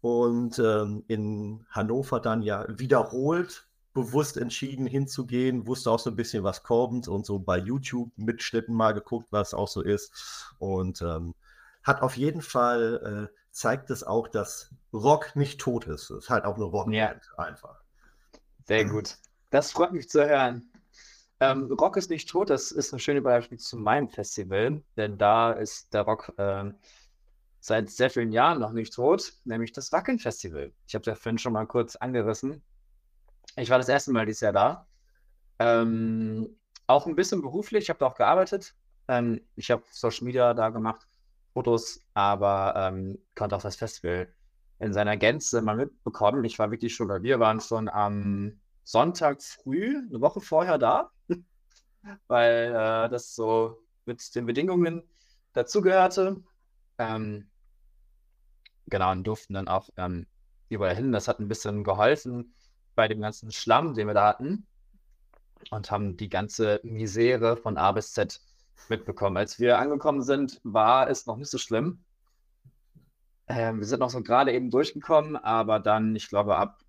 Und ähm, in Hannover dann ja wiederholt bewusst entschieden hinzugehen, wusste auch so ein bisschen, was kommt und so bei YouTube-Mitschnitten mal geguckt, was auch so ist. Und ähm, hat auf jeden Fall, äh, zeigt es auch, dass Rock nicht tot ist. Es ist halt auch eine Rockband ja. einfach. Sehr gut. Das freut mich zu hören. Ähm, Rock ist nicht tot, das ist eine schöne Überleitung zu meinem Festival, denn da ist der Rock äh, seit sehr vielen Jahren noch nicht tot, nämlich das Wacken-Festival. Ich habe es vorhin schon mal kurz angerissen. Ich war das erste Mal dieses Jahr da. Ähm, auch ein bisschen beruflich, ich habe da auch gearbeitet. Ähm, ich habe Social Media da gemacht, Fotos, aber ähm, konnte auch das Festival in seiner Gänze mal mitbekommen. Ich war wirklich schon, weil wir waren schon am Sonntag früh, eine Woche vorher da, [LAUGHS] weil äh, das so mit den Bedingungen dazugehörte. Ähm, genau, und durften dann auch ähm, überall hin. Das hat ein bisschen geholfen bei dem ganzen Schlamm, den wir da hatten. Und haben die ganze Misere von A bis Z mitbekommen. Als wir angekommen sind, war es noch nicht so schlimm. Ähm, wir sind noch so gerade eben durchgekommen, aber dann, ich glaube, ab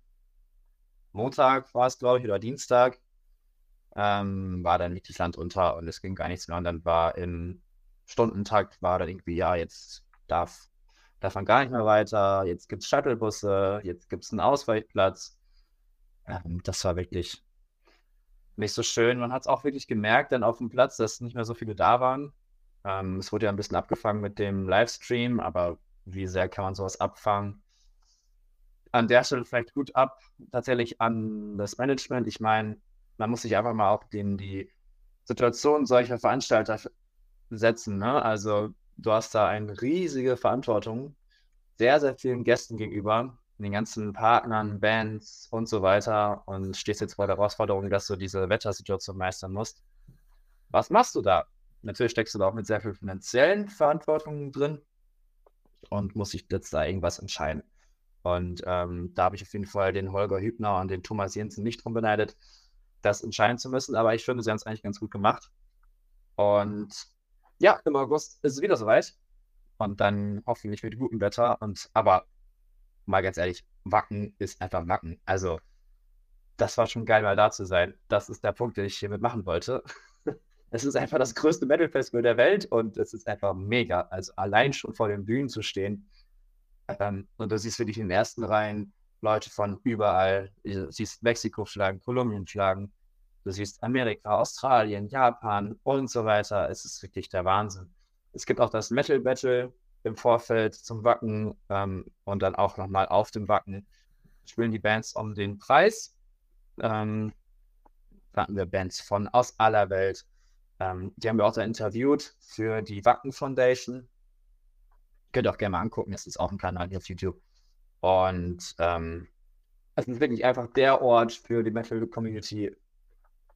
Montag war es, glaube ich, oder Dienstag, ähm, war dann wirklich Land unter und es ging gar nichts mehr. Und dann war im Stundentakt, war dann irgendwie, ja, jetzt darf, darf man gar nicht mehr weiter, jetzt gibt es Shuttlebusse, jetzt gibt es einen Ausweichplatz. Ähm, das war wirklich nicht so schön. Man hat es auch wirklich gemerkt, dann auf dem Platz, dass nicht mehr so viele da waren. Ähm, es wurde ja ein bisschen abgefangen mit dem Livestream, aber wie sehr kann man sowas abfangen? An der Stelle vielleicht gut ab, tatsächlich an das Management. Ich meine, man muss sich einfach mal auch in die Situation solcher Veranstalter setzen. Ne? Also du hast da eine riesige Verantwortung sehr, sehr vielen Gästen gegenüber, den ganzen Partnern, Bands und so weiter und stehst jetzt vor der Herausforderung, dass du diese Wettersituation meistern musst. Was machst du da? Natürlich steckst du da auch mit sehr viel finanziellen Verantwortungen drin, und muss sich jetzt da irgendwas entscheiden. Und ähm, da habe ich auf jeden Fall den Holger Hübner und den Thomas Jensen nicht drum beneidet, das entscheiden zu müssen. Aber ich finde, sie haben es eigentlich ganz gut gemacht. Und ja, im August ist es wieder soweit. Und dann hoffentlich mit gutem Wetter. Und aber mal ganz ehrlich, Wacken ist einfach Wacken. Also, das war schon geil, mal da zu sein. Das ist der Punkt, den ich hiermit machen wollte. Es ist einfach das größte Metal-Festival der Welt und es ist einfach mega. Also allein schon vor den Bühnen zu stehen. Ähm, und du siehst wirklich in den ersten Reihen Leute von überall. Du siehst Mexiko schlagen, Kolumbien schlagen. Du siehst Amerika, Australien, Japan und so weiter. Es ist wirklich der Wahnsinn. Es gibt auch das Metal Battle im Vorfeld zum Wacken ähm, und dann auch nochmal auf dem Wacken spielen die Bands um den Preis. Ähm, da hatten wir Bands von aus aller Welt. Ähm, die haben wir auch da interviewt für die Wacken Foundation. Könnt ihr auch gerne mal angucken, das ist auch ein Kanal hier auf YouTube. Und ähm, es ist wirklich einfach der Ort für die Metal Community,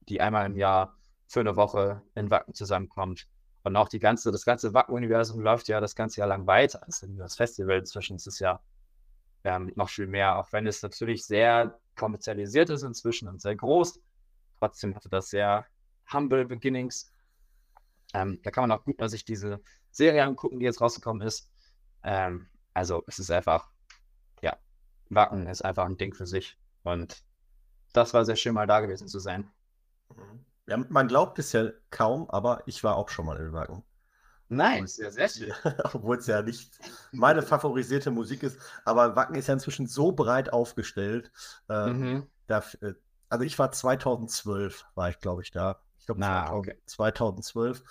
die einmal im Jahr für eine Woche in Wacken zusammenkommt. Und auch die ganze, das ganze Wacken-Universum läuft ja das ganze Jahr lang weiter. Also das Festival inzwischen ist es ja ähm, noch viel mehr, auch wenn es natürlich sehr kommerzialisiert ist inzwischen und sehr groß. Trotzdem hatte das sehr humble Beginnings. Ähm, da kann man auch gut mal sich diese Serie angucken, die jetzt rausgekommen ist. Ähm, also es ist einfach, ja, Wacken ist einfach ein Ding für sich. Und das war sehr schön, mal da gewesen zu sein. Mhm. Ja, man glaubt es ja kaum, aber ich war auch schon mal in Wacken. Nein, sehr, sehr schön. [LAUGHS] Obwohl es ja nicht meine favorisierte Musik ist. Aber Wacken ist ja inzwischen so breit aufgestellt. Äh, mhm. da, äh, also ich war 2012, war ich glaube ich da. Ich glaube, okay. 2012.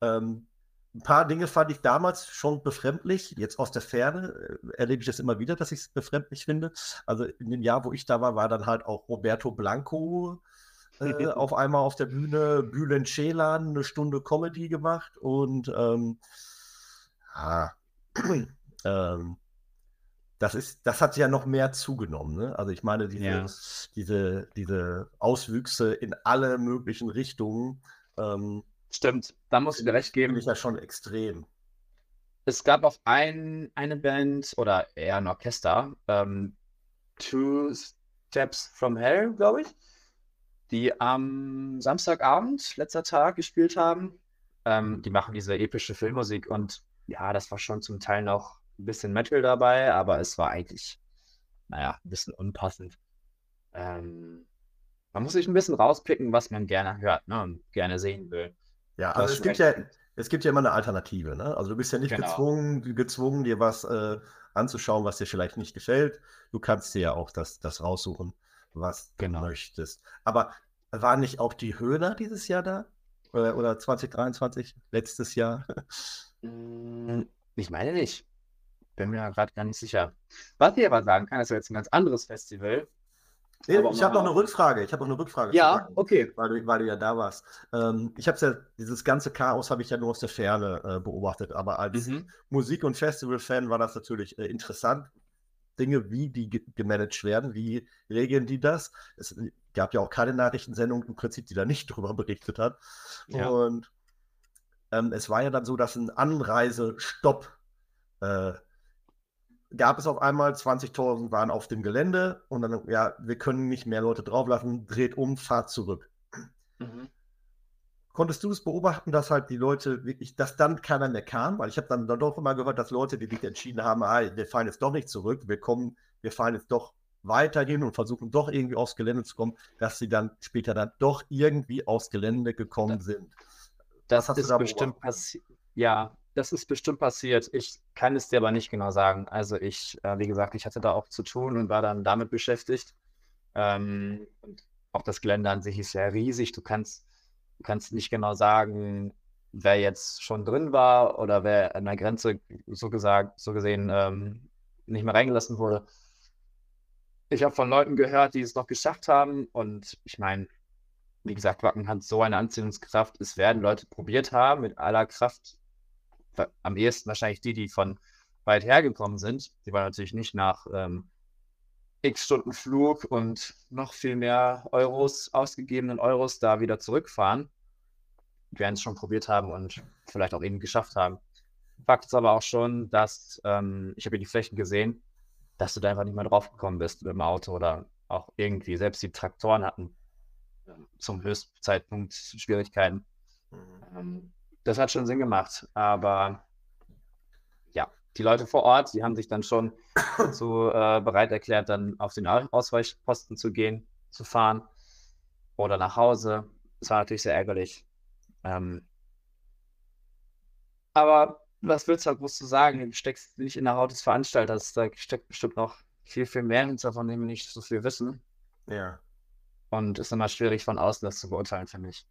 Ähm, ein paar Dinge fand ich damals schon befremdlich. Jetzt aus der Ferne äh, erlebe ich das immer wieder, dass ich es befremdlich finde. Also in dem Jahr, wo ich da war, war dann halt auch Roberto Blanco äh, [LAUGHS] auf einmal auf der Bühne, Bülent Ceylan eine Stunde Comedy gemacht und ähm, ah, [CLEARS THROAT] ähm, das ist, das hat ja noch mehr zugenommen. Ne? Also ich meine, diese, ja. diese, diese Auswüchse in alle möglichen Richtungen. Ähm, Stimmt, da muss ich dir recht geben. Ist ja schon extrem. Es gab auch ein, eine Band oder eher ein Orchester, ähm, Two Steps from Hell, glaube ich, die am Samstagabend, letzter Tag, gespielt haben. Ähm, die machen diese epische Filmmusik und ja, das war schon zum Teil noch ein bisschen Metal dabei, aber es war eigentlich, naja, ein bisschen unpassend. Ähm, man muss sich ein bisschen rauspicken, was man gerne hört ne, und gerne sehen will. Ja, also es gibt ja, es gibt ja immer eine Alternative. Ne? Also du bist ja nicht genau. gezwungen, gezwungen, dir was äh, anzuschauen, was dir vielleicht nicht gefällt. Du kannst dir ja auch das, das raussuchen, was genau. du möchtest. Aber War nicht auch die Höhner dieses Jahr da? Oder, oder 2023, letztes Jahr? Ich meine nicht. Bin mir gerade gar nicht sicher. Was ich aber sagen kann, das ist jetzt ein ganz anderes Festival. Nee, ich habe noch eine Rückfrage. Ich habe noch eine Rückfrage. Ja, Wacken, okay. Weil du, weil du ja da warst. Ähm, ich habe ja, dieses ganze Chaos habe ich ja nur aus der Ferne äh, beobachtet, aber als Mhm. Musik- und Festival-Fan war das natürlich äh, interessant. Dinge, wie die ge gemanagt werden, wie regeln die das? Es gab ja auch keine Nachrichtensendung im Prinzip, die da nicht drüber berichtet hat. Ja. Und ähm, es war ja dann so, dass ein Anreisestopp äh, gab es auf einmal, 20.000 waren auf dem Gelände und dann, ja, wir können nicht mehr Leute drauflassen, dreht um, fahrt zurück. Mhm. Konntest du es beobachten, dass halt die Leute wirklich, dass dann keiner mehr kam? Weil ich habe dann, dann doch immer gehört, dass Leute, die sich entschieden haben, ah, wir fahren jetzt doch nicht zurück, wir kommen, wir fahren jetzt doch weiterhin und versuchen doch irgendwie aufs Gelände zu kommen, dass sie dann später dann doch irgendwie aufs Gelände gekommen sind. Das hast du ist da bestimmt passiert. Ja, das ist bestimmt passiert. Ich kann es dir aber nicht genau sagen. Also ich, äh, wie gesagt, ich hatte da auch zu tun und war dann damit beschäftigt. Ähm, auch das Gelände an sich ist ja riesig. Du kannst, du kannst nicht genau sagen, wer jetzt schon drin war oder wer an der Grenze so gesagt, so gesehen ähm, nicht mehr reingelassen wurde. Ich habe von Leuten gehört, die es noch geschafft haben. Und ich meine, wie gesagt, Wacken hat so eine Anziehungskraft. Es werden Leute probiert haben mit aller Kraft. Am ehesten wahrscheinlich die, die von weit hergekommen sind. Die waren natürlich nicht nach ähm, x Stunden Flug und noch viel mehr Euros, ausgegebenen Euros, da wieder zurückfahren. Die werden es schon probiert haben und vielleicht auch eben geschafft haben. Fakt ist aber auch schon, dass ähm, ich habe hier die Flächen gesehen, dass du da einfach nicht mehr draufgekommen bist mit dem Auto oder auch irgendwie. Selbst die Traktoren hatten ähm, zum Höchstzeitpunkt Schwierigkeiten. Ähm, das hat schon Sinn gemacht, aber ja, die Leute vor Ort, die haben sich dann schon [COUGHS] dazu äh, bereit erklärt, dann auf den Au- Ausweichposten zu gehen, zu fahren oder nach Hause. Das war natürlich sehr ärgerlich. Ähm, aber was willst du halt groß zu sagen? Du steckst nicht in der Haut des Veranstalters. Da steckt bestimmt noch viel, viel mehr hinter, von dem wir nicht so viel wissen. Ja, Und ist immer schwierig von außen das zu beurteilen, finde ich.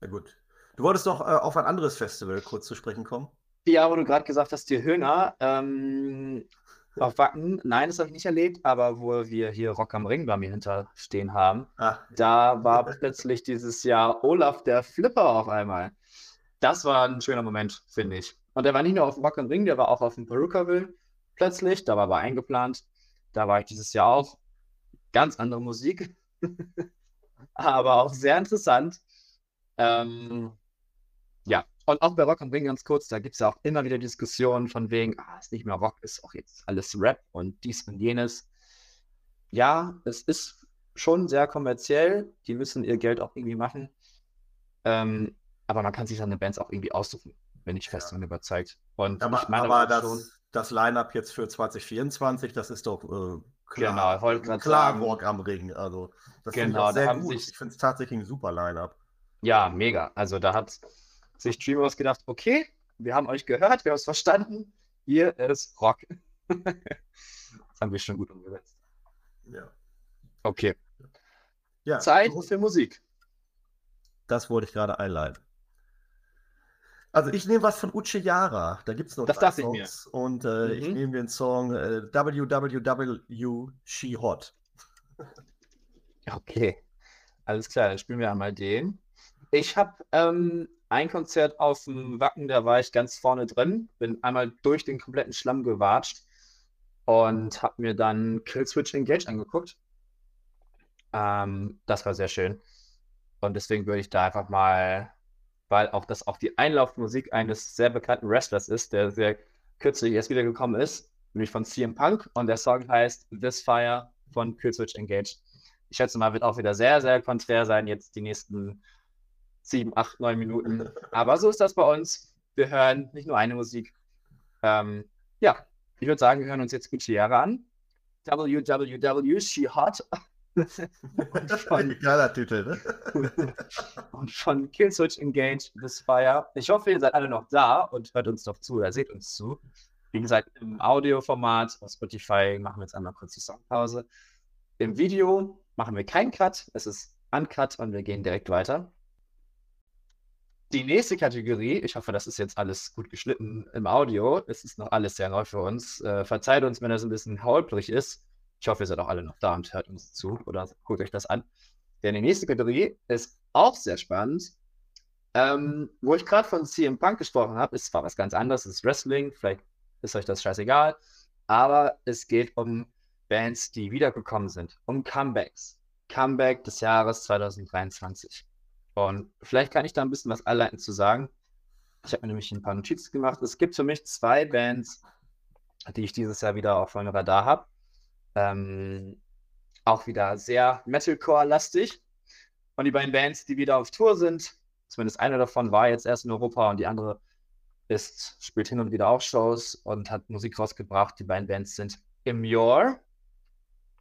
na gut. Du wolltest doch äh, auf ein anderes Festival kurz zu sprechen kommen. Ja, wo du gerade gesagt hast, die Höhner ähm, auf Wacken, nein, das habe ich nicht erlebt, aber wo wir hier Rock am Ring bei mir hinterstehen haben, Ah, da war plötzlich dieses Jahr Olaf der Flipper auf einmal. Das war ein schöner Moment, finde ich. Und der war nicht nur auf Rock am Ring, der war auch auf dem Perukaville plötzlich, da war aber eingeplant. Da war ich dieses Jahr auch. Ganz andere Musik, [LAUGHS] aber auch sehr interessant. Ähm, ja, und auch bei Rock am Ring ganz kurz, da gibt es ja auch immer wieder Diskussionen von wegen, ah, ist nicht mehr Rock, ist auch jetzt alles Rap und dies und jenes. Ja, es ist schon sehr kommerziell, die müssen ihr Geld auch irgendwie machen. Ähm, aber man kann sich seine Bands auch irgendwie aussuchen, bin ich fest Ja. davon überzeugt. Und aber ich meine aber das, schon, das Line-Up jetzt für 2024, das ist doch äh, Genau, klar, grad klar. Rock am Ring. Also, das Genau, da sehr haben gut. sich- Ich finde es tatsächlich ein super Line-Up. ja, mega. Also da hat sich Dreamers gedacht, okay, wir haben euch gehört, wir haben es verstanden, hier ist Rock. [LAUGHS] das haben wir schon gut umgesetzt. Ja. Okay, Ja, Zeit für Musik. Das wollte ich gerade einleiten. Also ich nehme was von Uche Yara. Da gibt es noch Das drei dachte ich mir. Songs. Und äh, ich Mhm. nehme den Song äh, WWW She Hot. Okay, alles klar, dann spielen wir einmal den. Ich habe ähm, ein Konzert auf dem Wacken, da war ich ganz vorne drin, bin einmal durch den kompletten Schlamm gewatscht und habe mir dann Killswitch Engage angeguckt. Ähm, das war sehr schön. Und deswegen würde ich da einfach mal, weil auch das auch die Einlaufmusik eines sehr bekannten Wrestlers ist, der sehr kürzlich erst wiedergekommen ist, nämlich von CM Punk. Und der Song heißt This Fire von Killswitch Engage. Ich schätze mal, wird auch wieder sehr, sehr konträr sein, jetzt die nächsten sieben, acht, neun Minuten. Aber so ist das bei uns. Wir hören nicht nur eine Musik. Ähm, ja, ich würde sagen, wir hören uns jetzt Gucci Jahre an. WWW, She Hot. und, von, Geiler Titel, ne? und von Killswitch Engage, This Fire. Ich hoffe, ihr seid alle noch da und hört uns noch zu oder seht uns zu. Wie gesagt, im Audioformat auf Spotify machen wir jetzt einmal kurz die Songpause. Im Video machen wir keinen Cut. Es ist uncut und wir gehen direkt weiter. Die nächste Kategorie, ich hoffe, das ist jetzt alles gut geschnitten im Audio. Es ist noch alles sehr neu für uns. Äh, verzeiht uns, wenn das ein bisschen holprig ist. Ich hoffe, ihr seid auch alle noch da und hört uns zu oder guckt euch das an. Denn die nächste Kategorie ist auch sehr spannend. Ähm, wo ich gerade von CM Punk gesprochen habe, ist zwar was ganz anderes, es ist Wrestling, vielleicht ist euch das scheißegal, aber es geht um Bands, die wiedergekommen sind, um Comebacks. Comeback des Jahres 2023. Und vielleicht kann ich da ein bisschen was einleitend zu sagen. Ich habe mir nämlich ein paar Notizen gemacht. Es gibt für mich zwei Bands, die ich dieses Jahr wieder auf meinem Radar habe. Ähm, auch wieder sehr Metalcore-lastig. Und die beiden Bands, die wieder auf Tour sind, zumindest eine davon war jetzt erst in Europa und die andere ist, spielt hin und wieder auch Shows und hat Musik rausgebracht. Die beiden Bands sind Immure,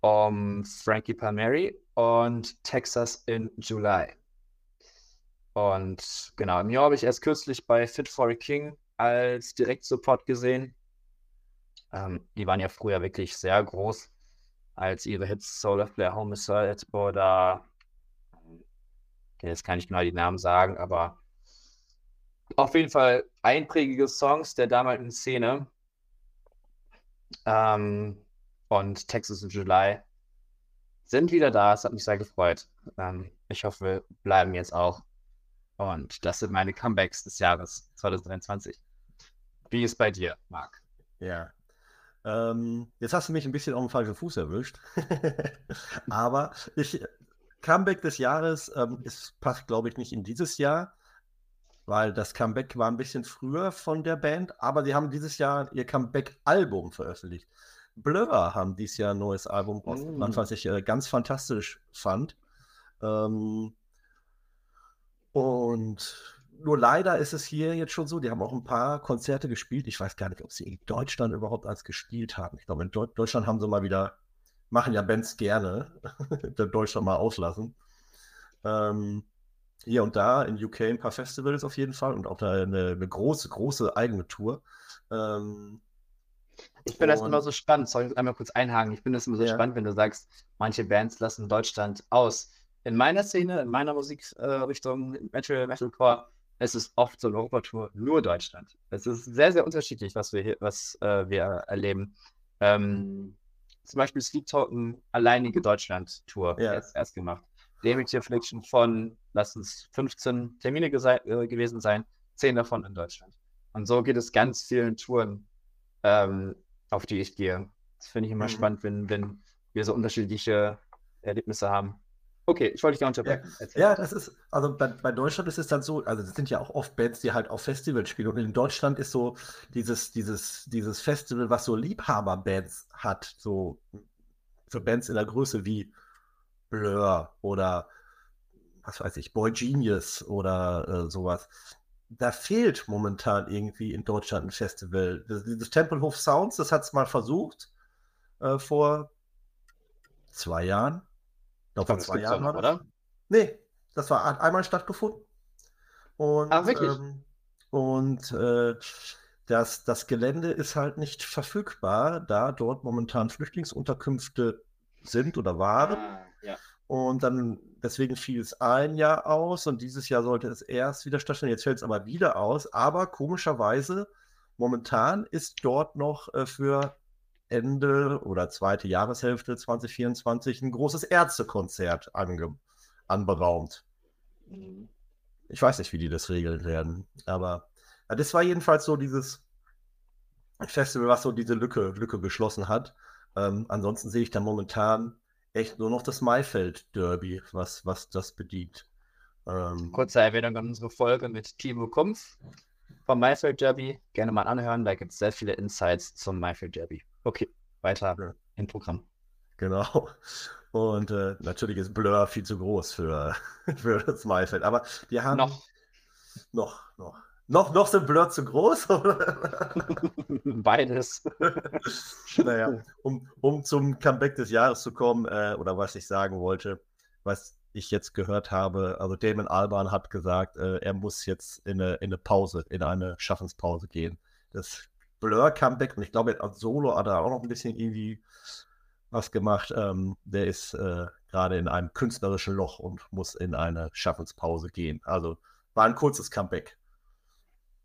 um Frankie Palmieri und Texas in July. Und genau, im Jahr habe ich erst kürzlich bei Fit for a King als Direktsupport gesehen. Ähm, die waren ja früher wirklich sehr groß, als ihre Hits Soul of Blair Homicide oder jetzt kann ich genau die Namen sagen, aber auf jeden Fall einprägige Songs der damaligen Szene. Ähm, und Texas in July sind wieder da. Es hat mich sehr gefreut. Ähm, ich hoffe, wir bleiben jetzt auch und das sind meine Comebacks des Jahres 2023. Wie ist bei dir, Marc? Ja. Ähm, jetzt hast du mich ein bisschen auf den falschen Fuß erwischt. [LAUGHS] Aber ich, Comeback des Jahres ähm, ist, passt, glaube ich, nicht in dieses Jahr, weil das Comeback war ein bisschen früher von der Band, aber sie haben dieses Jahr ihr Comeback-Album veröffentlicht. Blur haben dieses Jahr ein neues Album rausgebracht, mm. was ich äh, ganz fantastisch fand. Ähm, und nur leider ist es hier jetzt schon so, die haben auch ein paar Konzerte gespielt. Ich weiß gar nicht, ob sie in Deutschland überhaupt als gespielt haben. Ich glaube, in Deu Deutschland haben sie mal wieder, machen ja Bands gerne, [LAUGHS] Deutschland mal auslassen. Ähm, hier und da in UK ein paar Festivals auf jeden Fall und auch da eine, eine große, große eigene Tour. Ähm, ich finde das immer so spannend, soll ich einmal kurz einhaken. Ich finde das immer so ja. spannend, wenn du sagst, manche Bands lassen Deutschland aus in meiner Szene, in meiner Musikrichtung, äh, Metal, Metalcore, es ist oft so eine Europatour nur Deutschland. Es ist sehr, sehr unterschiedlich, was wir hier, was äh, wir erleben. Ähm, zum Beispiel Sleep Token, alleinige Deutschland-Tour ja. erst, erst gemacht. Damage Affliction von, lass es 15 Termine äh, gewesen sein, 10 davon in Deutschland. Und so geht es ganz vielen Touren, ähm, auf die ich gehe. Das finde ich immer mhm. spannend, wenn, wenn wir so unterschiedliche Erlebnisse haben. Okay, ich wollte dich gar nicht unterbrechen. Ja, ja, das ist, also bei, bei, Deutschland ist es dann so, also es sind ja auch oft Bands, die halt auf Festivals spielen. Und in Deutschland ist so dieses, dieses, dieses Festival, was so Liebhaberbands hat, so für Bands in der Größe wie Blur oder was weiß ich, Boy Genius oder äh, sowas. Da fehlt momentan irgendwie in Deutschland ein Festival. Das, dieses Tempelhof Sounds, das hat es mal versucht äh, vor zwei Jahren glaube, vor zwei Jahren war oder? Nee, das war hat einmal stattgefunden. Und, ah, wirklich? Ähm, und äh, das, das Gelände ist halt nicht verfügbar, da dort momentan Flüchtlingsunterkünfte sind oder waren. Ah, ja. Und dann, deswegen fiel es ein Jahr aus und dieses Jahr sollte es erst wieder stattfinden. Jetzt fällt es aber wieder aus. Aber komischerweise, momentan ist dort noch äh, für Ende oder zweite Jahreshälfte 2024 ein großes Ärztekonzert ange anberaumt. Mhm. Ich weiß nicht, wie die das regeln werden, aber ja, das war jedenfalls so dieses Festival, was so diese Lücke, Lücke geschlossen hat. Ähm, ansonsten sehe ich da momentan echt nur noch das Maifeld-Derby, was, was das bedient. Ähm, Kurze Erwähnung an unsere Folge mit Timo Kumpf vom Maifeld Derby. Gerne mal anhören, da gibt es sehr viele Insights zum Maifeld Derby. Okay, weiter ja. im Programm. Genau. Und äh, natürlich ist Blur viel zu groß für, [LAUGHS] für das Maifeld. Aber die haben. Noch. Noch, noch. Noch, noch sind Blur zu groß? [LAUGHS] Beides. [LAUGHS] naja, um, um zum Comeback des Jahres zu kommen, äh, oder was ich sagen wollte, was ich jetzt gehört habe, also Damon Alban hat gesagt, äh, er muss jetzt in eine, in eine Pause, in eine Schaffenspause gehen. Das Blur-Comeback und ich glaube, als Solo hat er auch noch ein bisschen irgendwie was gemacht. Ähm, der ist, äh, gerade in einem künstlerischen Loch und muss in eine Schaffenspause gehen. Also war ein kurzes Comeback.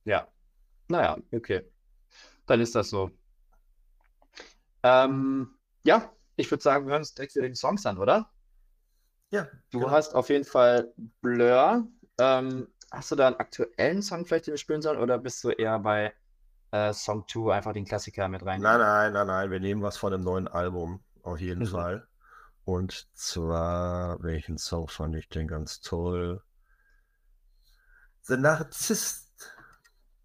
Ja. Naja, okay. Dann ist das so. Ähm, ja, ich würde sagen, wir hören uns direkt wieder die Songs an, oder? Ja. Du genau. hast auf jeden Fall Blur. Ähm, hast du da einen aktuellen Song vielleicht, den wir spielen sollen, oder bist du eher bei äh, Song 2 einfach den Klassiker mit rein? Nein, nein, nein, nein. Wir nehmen was von dem neuen Album. Auf jeden Mhm. Fall. Und zwar, welchen Song fand ich denn ganz toll? The Narzisst.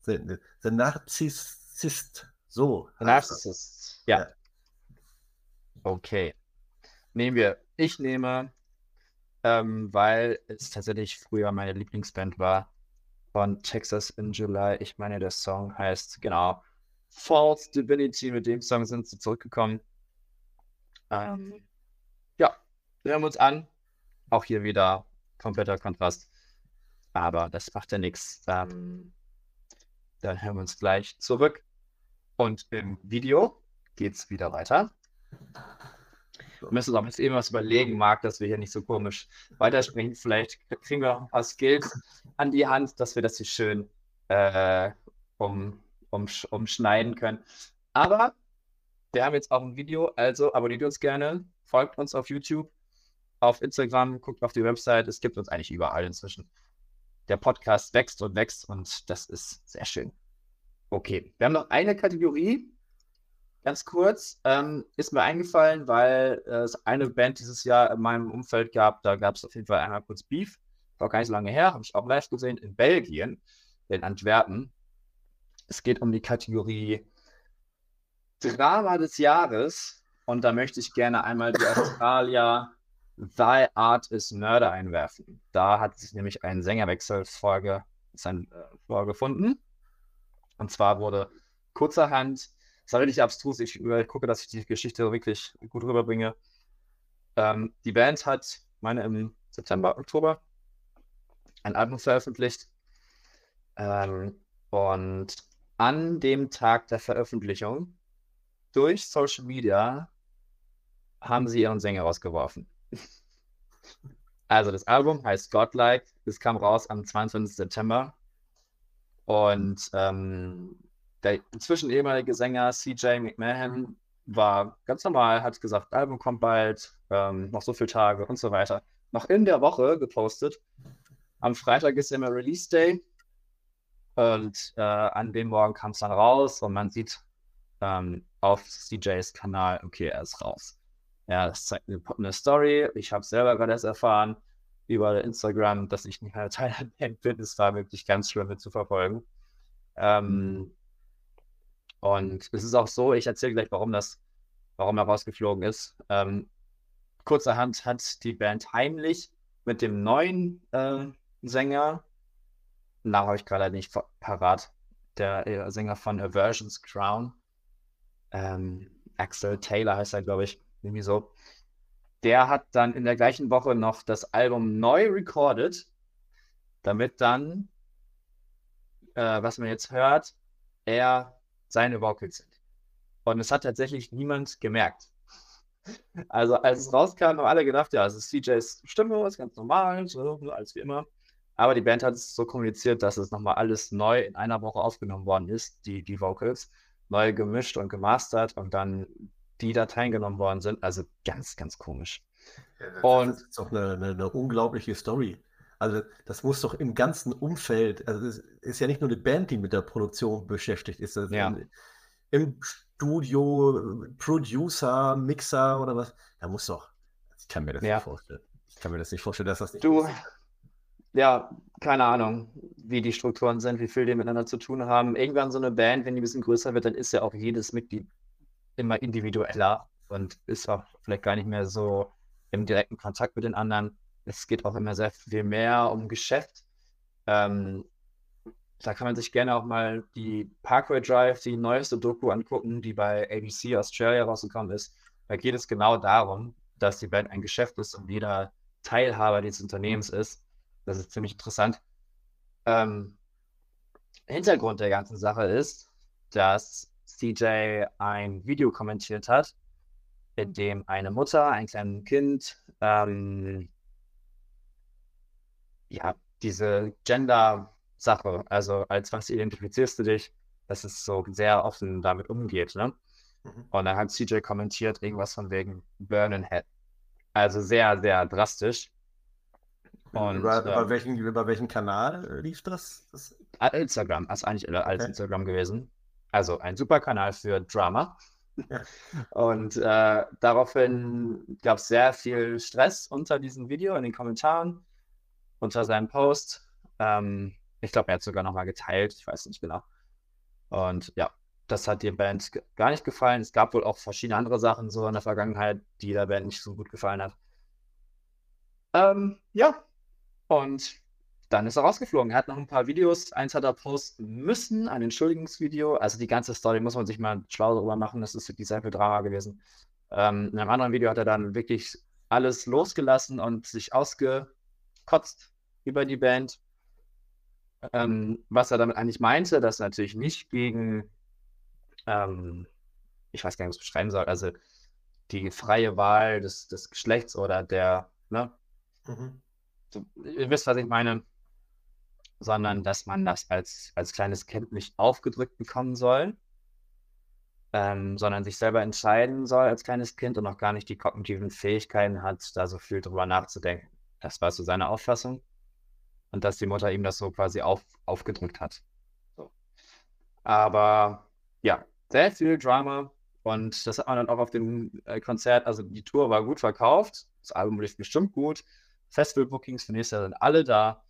The, The Narzisst. So. The. Narcissist. Ja. Ja. Okay. Nehmen wir. Ich nehme, ähm, weil es tatsächlich früher meine Lieblingsband war, von Texas in July. Ich meine, der Song heißt, genau, False Divinity. Mit dem Song sind sie zurückgekommen. Ähm, ja, hören wir uns an. Auch hier wieder kompletter Kontrast. Aber das macht ja nichts. Ähm, dann hören wir uns gleich zurück. Und im Video geht's wieder weiter. Wir müssen uns jetzt eben überlegen, Marc, dass wir hier nicht so komisch weitersprechen. Vielleicht kriegen wir auch ein paar Skills an die Hand, dass wir das hier schön äh, um, um, umschneiden können. Aber wir haben jetzt auch ein Video, also abonniert uns gerne, folgt uns auf YouTube, auf Instagram, guckt auf die Website. Es gibt uns eigentlich überall inzwischen. Der Podcast wächst und wächst und das ist sehr schön. Okay, wir haben noch eine Kategorie, ganz kurz, ähm, ist mir eingefallen, weil äh, es eine Band dieses Jahr in meinem Umfeld gab. Da gab es auf jeden Fall einmal kurz Beef. War gar nicht so lange her, habe ich auch live gesehen in Belgien, in Antwerpen. Es geht um die Kategorie Drama des Jahres und da möchte ich gerne einmal die Australier Thy Art is Murder einwerfen. Da hat sich nämlich ein Sängerwechsel vorge äh, vorgefunden. Und zwar wurde kurzerhand das war richtig abstrus. Ich äh, gucke, dass ich die Geschichte wirklich gut rüberbringe. Ähm, die Band hat, meine im September, Oktober, ein Album veröffentlicht. Ähm, und an dem Tag der Veröffentlichung durch Social Media haben sie ihren Sänger rausgeworfen. [LAUGHS] Also das Album heißt Godlike. Es kam raus am 22. September. Und ähm, der inzwischen ehemalige Sänger CJ McMahon war ganz normal, hat gesagt, Album kommt bald, ähm, noch so viele Tage und so weiter. Noch in der Woche gepostet. Am Freitag ist immer Release Day. Und äh, an dem Morgen kam es dann raus und man sieht ähm, auf CJs Kanal, okay, er ist raus. Ja, das zeigt eine, eine Story. Ich habe selber gerade erst erfahren über Instagram, dass ich nicht mehr Teil der Band bin. Es war wirklich ganz schlimm mit zu verfolgen. Ähm, und es ist auch so, ich erzähle gleich, warum das, warum er rausgeflogen ist. Ähm, kurzerhand hat die Band heimlich mit dem neuen äh, Sänger, Namen habe ich gerade nicht parat, der äh, Sänger von Aversions Crown, ähm, Axel Taylor heißt er, glaube ich, irgendwie so. Der hat dann in der gleichen Woche noch das Album neu recorded, damit dann, äh, was man jetzt hört, er seine Vocals sind. Und es hat tatsächlich niemand gemerkt. [LAUGHS] Also als es rauskam, haben alle gedacht, ja, es ist CJs Stimme, ist ganz normal, so alles wie immer. Aber die Band hat es so kommuniziert, dass es nochmal alles neu in einer Woche aufgenommen worden ist, die, die Vocals, neu gemischt und gemastert und dann die Dateien genommen worden sind. Also ganz, ganz komisch. Ja, das, Und- ist doch eine, eine, eine unglaubliche Story. Also das muss doch im ganzen Umfeld, also es ist ja nicht nur eine Band, die mit der Produktion beschäftigt ist. Das Ja. im, Im Studio, Producer, Mixer oder was, da muss doch, ich kann mir das Ja. nicht vorstellen. Ich kann mir das nicht vorstellen, dass das nicht Du, ist. ja, keine Ahnung, wie die Strukturen sind, wie viel die miteinander zu tun haben. Irgendwann so eine Band, wenn die ein bisschen größer wird, dann ist ja auch jedes Mitglied immer individueller und ist auch vielleicht gar nicht mehr so im direkten Kontakt mit den anderen. Es geht auch immer sehr viel mehr um Geschäft. Ähm, da kann man sich gerne auch mal die Parkway Drive, die neueste Doku angucken, die bei ABC Australia rausgekommen ist. Da geht es genau darum, dass die Band ein Geschäft ist und jeder Teilhaber dieses Unternehmens ist. Das ist ziemlich interessant. Ähm, Hintergrund der ganzen Sache ist, dass CJ ein Video kommentiert hat in dem eine Mutter, ein kleines Kind, ähm, ja, diese Gender-Sache, also als was identifizierst du dich, dass es so sehr offen damit umgeht, ne? Mhm. Und dann hat CJ kommentiert irgendwas von wegen Burning Head. Also sehr, sehr drastisch. Und, über, äh, über, welchen, über welchen Kanal lief das? das? Instagram, also eigentlich als okay. Instagram gewesen. Also ein super Kanal für Drama. Ja. [LAUGHS] Und äh, daraufhin gab es sehr viel Stress unter diesem Video in den Kommentaren, unter seinem Post. Ähm, ich glaube, er hat sogar nochmal geteilt, ich weiß nicht genau. Und ja, das hat der Band gar nicht gefallen. Es gab wohl auch verschiedene andere Sachen so in der Vergangenheit, die der Band nicht so gut gefallen hat. Ähm, ja, und dann ist er rausgeflogen. Er hat noch ein paar Videos. Eins hat er posten müssen, ein Entschuldigungsvideo. Also die ganze Story muss man sich mal schlau darüber machen. Das ist wirklich sehr viel Drama gewesen. Ähm, in einem anderen Video hat er dann wirklich alles losgelassen und sich ausgekotzt über die Band. Ähm, was er damit eigentlich meinte, dass natürlich nicht gegen, ähm, ich weiß gar nicht, was ich beschreiben soll, also die freie Wahl des, des Geschlechts oder der, ne? Mhm. So, ihr wisst, was ich meine sondern dass man das als, als kleines Kind nicht aufgedrückt bekommen soll, ähm, sondern sich selber entscheiden soll als kleines Kind und auch gar nicht die kognitiven Fähigkeiten hat, da so viel drüber nachzudenken. Das war so seine Auffassung. Und dass die Mutter ihm das so quasi auf, aufgedrückt hat. So. Aber ja, sehr viel Drama. Und das hat man dann auch auf dem äh, Konzert, also die Tour war gut verkauft, das Album lief bestimmt gut. Festival-Bookings für nächstes Jahr sind alle da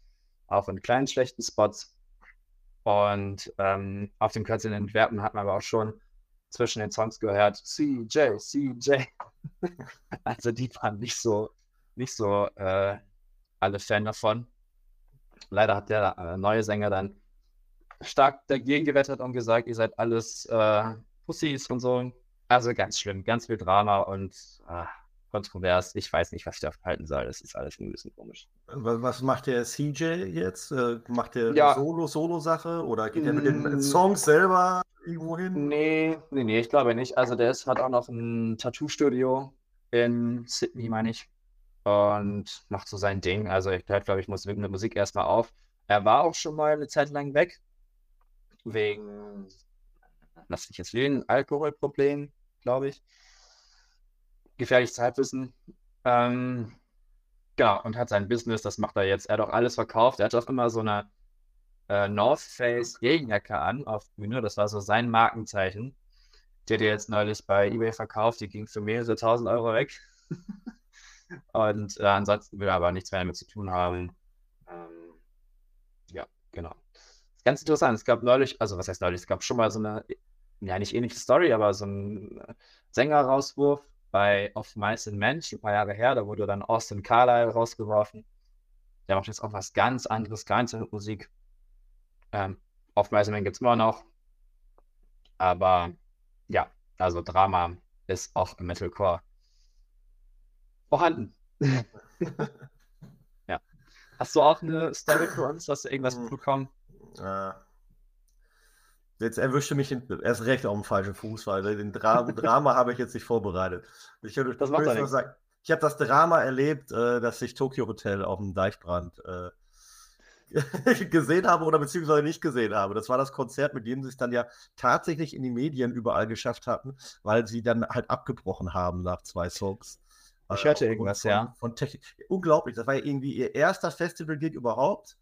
auch in kleinen schlechten Spots. Und ähm, auf dem Konzert in Antwerpen hat man aber auch schon zwischen den Songs gehört, CJ, CJ. [LAUGHS] also die waren nicht so, nicht so äh, alle Fan davon. Leider hat der äh, neue Sänger dann stark dagegen gewettet und gesagt, ihr seid alles äh, Pussys und so. Also ganz schlimm, ganz viel Drama und äh, kontrovers. Ich weiß nicht, was ich davon halten soll. Das ist alles ein bisschen komisch. Was macht der CJ jetzt? Äh, macht der ja. Solo-Solo-Sache oder geht er mit den mm. Songs selber irgendwo hin? Nee, nee, nee, ich glaube nicht. Also der ist, hat auch noch ein Tattoo-Studio in Sydney, meine ich. Und macht so sein Ding. Also ich glaube, ich muss mit der Musik erstmal auf. Er war auch schon mal eine Zeit lang weg. Wegen, lass mich jetzt lügen, Alkoholproblem, glaube ich gefährliches Halbwissen. Ähm, genau, und hat sein Business, das macht er jetzt. Er hat auch alles verkauft. Er hat auch immer so eine äh, North Face Regenjacke an auf Bühne. Das war so sein Markenzeichen. Die hat er jetzt neulich bei eBay verkauft. Die ging für mehrere tausend Euro weg. [LAUGHS] und äh, ansonsten will er aber nichts mehr damit zu tun haben. Ähm, ja, genau. Ganz interessant. Es gab neulich, also was heißt neulich? Es gab schon mal so eine, ja, nicht ähnliche Story, aber so ein Sänger-Rauswurf bei Of Mice and Men, ein paar Jahre her, da wurde dann Austin Carlyle rausgeworfen. Der macht jetzt auch was ganz anderes, andere Musik. Ähm, Of Mice and Men gibt es immer noch. Aber ja, also Drama ist auch im Metalcore vorhanden. [LAUGHS] ja. Hast du auch eine Story für uns? Hast du irgendwas hm. mitbekommen? Ja. Jetzt erwischte mich erst recht auf dem falschen Fuß, weil den Dra [LAUGHS] Drama habe ich jetzt nicht vorbereitet. Ich, das macht ich sagen, ich habe das Drama erlebt, äh, dass ich Tokyo Hotel auf dem Deichbrand äh, [LAUGHS] gesehen habe oder beziehungsweise nicht gesehen habe. Das war das Konzert, mit dem sie es dann ja tatsächlich in die Medien überall geschafft hatten, weil sie dann halt abgebrochen haben nach zwei Songs. Ich hörte äh, irgendwas, von, ja. Von Unglaublich. Das war ja irgendwie ihr erster Festival-Gig überhaupt.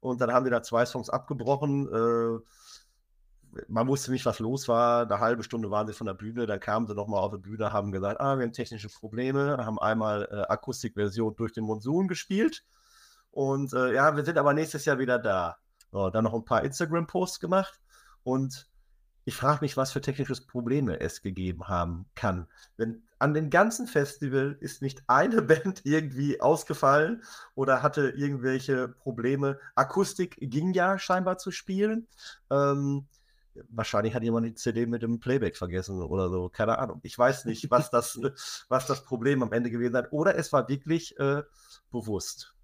Und dann haben sie da zwei Songs abgebrochen. Äh, man wusste nicht, was los war. Eine halbe Stunde waren sie von der Bühne, dann kamen sie nochmal auf die Bühne, haben gesagt, ah, wir haben technische Probleme, haben einmal äh, Akustikversion durch den Monsun gespielt. Und äh, ja, wir sind aber nächstes Jahr wieder da. So, dann noch ein paar Instagram-Posts gemacht und ich frage mich, was für technische Probleme es gegeben haben kann. Wenn an dem ganzen Festival ist nicht eine [LAUGHS] Band irgendwie ausgefallen oder hatte irgendwelche Probleme. Akustik ging ja scheinbar zu spielen. Ähm, wahrscheinlich hat jemand die CD mit dem Playback vergessen oder so, keine Ahnung. Ich weiß nicht, was das, [LAUGHS] was das Problem am Ende gewesen hat. Oder es war wirklich äh, bewusst.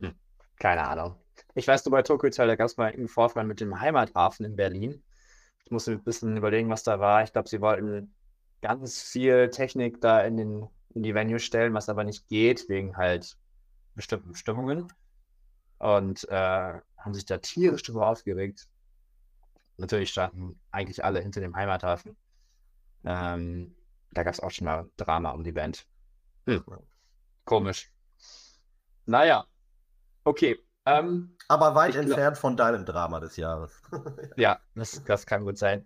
Hm, keine Ahnung. Ich weiß nur bei Tokyo Hotel, da gab es mal einen Vorfall mit dem Heimathafen in Berlin. Ich musste ein bisschen überlegen, was da war. Ich glaube, sie wollten ganz viel Technik da in, den, in die Venue stellen, was aber nicht geht, wegen halt bestimmten Stimmungen. Und äh, haben sich da tierisch drüber aufgeregt. Natürlich standen eigentlich alle hinter dem Heimathafen. Ähm, da gab es auch schon mal Drama um die Band. Hm. Komisch. Naja, okay. Ähm, Aber weit entfernt von deinem Drama des Jahres. [LAUGHS] ja, das, das kann gut sein.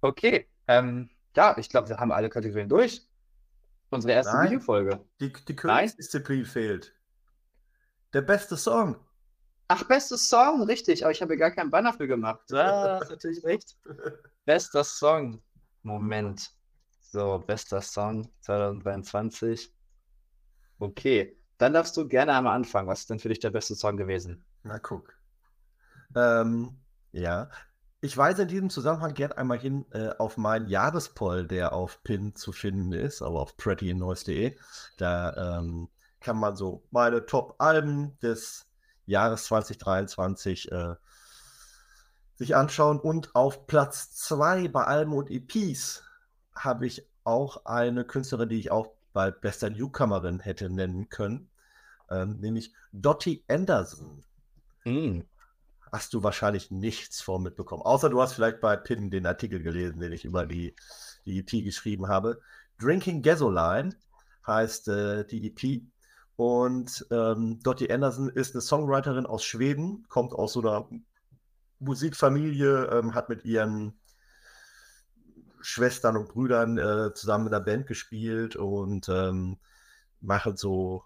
okay. Ähm, ja, ich glaube, wir haben alle Kategorien durch. Unsere erste Nein. Videofolge. Die, die Königsdisziplin fehlt. Der beste Song. Ach, bestes Song, richtig. Aber ich habe gar keinen Banner für gemacht. [LAUGHS] Ja, hast natürlich recht. Bester Song. Moment. So, bester Song 2023. Okay. Dann darfst du gerne einmal anfangen. Was ist denn für dich der beste Song gewesen? Na, guck. Ähm, ja. Ich weise in diesem Zusammenhang gern einmal hin äh, auf meinen Jahrespoll, der auf Pin zu finden ist, aber auf prettynoise.de. Da ähm, kann man so meine Top-Alben des Jahres 2023 äh, sich anschauen. Und auf Platz 2 bei Alben und EPs habe ich auch eine Künstlerin, die ich auch bei bester Newcomerin hätte nennen können, ähm, nämlich Dottie Anderson. Mm. Hast du wahrscheinlich nichts vor mitbekommen. Außer du hast vielleicht bei Pin den Artikel gelesen, den ich über die, die EP geschrieben habe. Drinking Gasoline heißt äh, die EP. Und ähm, Dottie Anderson ist eine Songwriterin aus Schweden, kommt aus so einer Musikfamilie, ähm, hat mit ihren Schwestern und Brüdern äh, zusammen in der Band gespielt und ähm, machen so,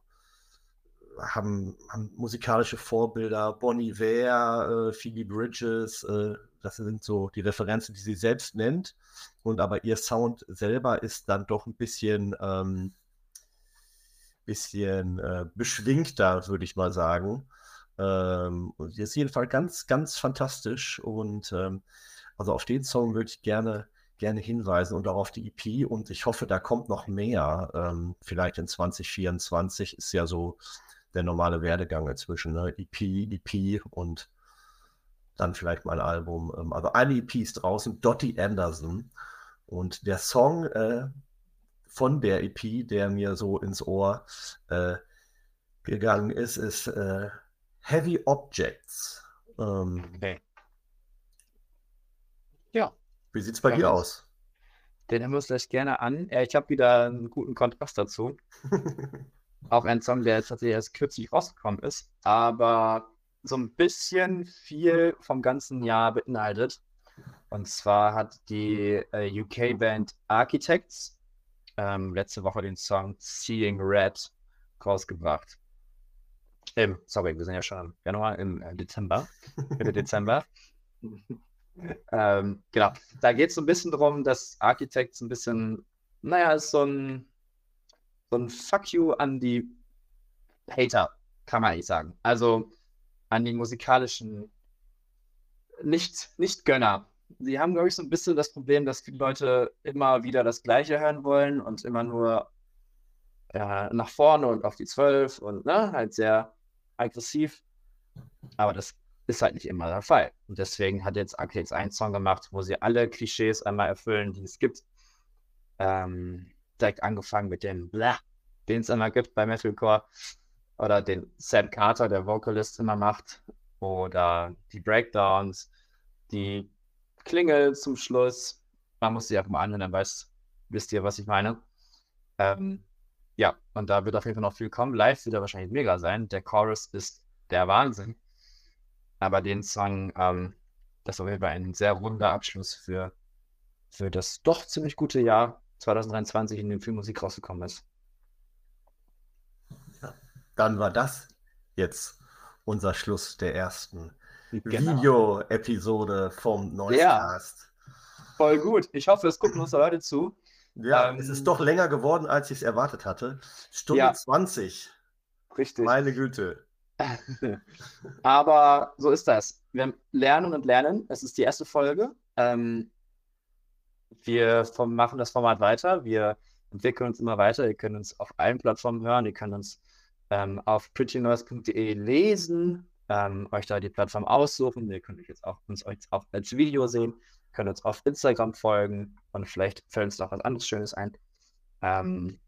haben, haben musikalische Vorbilder, Bonnie Ware, äh, Phoebe Bridges, äh, das sind so die Referenzen, die sie selbst nennt. Und aber ihr Sound selber ist dann doch ein bisschen, ähm, bisschen äh, beschwingter, würde ich mal sagen. Ähm, sie ist jedenfalls ganz, ganz fantastisch. Und ähm, also auf den Song würde ich gerne gerne hinweisen und auch auf die EP und ich hoffe, da kommt noch mehr. Ähm, vielleicht in 2024 ist ja so der normale Werdegang inzwischen. Ne? EP, EP und dann vielleicht mal ein Album. Ähm, also eine EP ist draußen, Dottie Anderson. Und der Song äh, von der EP, der mir so ins Ohr äh, gegangen ist, ist äh, Heavy Objects. Ähm, Okay. Ja, wie sieht es bei Ja, dir aus? den hören wir uns gleich gerne an. Ich habe wieder einen guten Kontrast dazu. [LAUGHS] Auch ein Song, der jetzt tatsächlich erst kürzlich rausgekommen ist, aber so ein bisschen viel vom ganzen Jahr beinhaltet. Und zwar hat die äh, UK-Band Architects ähm, letzte Woche den Song Seeing Red rausgebracht. Im, sorry, wir sind ja schon im Januar, im äh, Dezember, Mitte [LAUGHS] Dezember. Ähm, genau, da geht es so ein bisschen darum, dass Architects ein bisschen, naja, ist so ein, so ein Fuck you an die Hater, kann man eigentlich sagen. Also an die musikalischen nicht, nicht. Sie haben, glaube ich, so ein bisschen das Problem, dass viele Leute immer wieder das Gleiche hören wollen und immer nur ja, nach vorne und auf die Zwölf und ne, halt sehr aggressiv. Aber das ist halt nicht immer der Fall. Und deswegen hat jetzt Arcades einen Song gemacht, wo sie alle Klischees einmal erfüllen, die es gibt. Ähm, direkt angefangen mit dem Blah, den es immer gibt bei Metalcore. Oder den Sam Carter, der Vocalist, immer macht. Oder die Breakdowns, die Klingel zum Schluss. Man muss sie einfach mal anhören, dann weiß, wisst ihr, was ich meine. Ähm, ja, und da wird auf jeden Fall noch viel kommen. Live wird er wahrscheinlich mega sein. Der Chorus ist der Wahnsinn. Aber den Song, ähm, das auf jeden Fall ein sehr runder Abschluss für, für das doch ziemlich gute Jahr 2023, in dem viel Musik rausgekommen ist. Dann war das jetzt unser Schluss der ersten Genau. Video-Episode vom Noisecast. Voll gut. Ich hoffe, es gucken uns Leute zu. Ja, Ähm, es ist doch länger geworden, als ich es erwartet hatte. Stunde Ja. 20. Richtig. Meine Güte. [LAUGHS] Aber so ist das. Wir lernen und lernen. Es ist die erste Folge. Ähm, wir vom, machen das Format weiter. Wir entwickeln uns immer weiter. Ihr könnt uns auf allen Plattformen hören. Ihr könnt uns ähm, auf prettynoise.de lesen, ähm, euch da die Plattform aussuchen. Ihr könnt euch jetzt auch, uns euch auch als Video sehen. können uns auf Instagram folgen und vielleicht fällt uns noch was anderes Schönes ein. Ähm,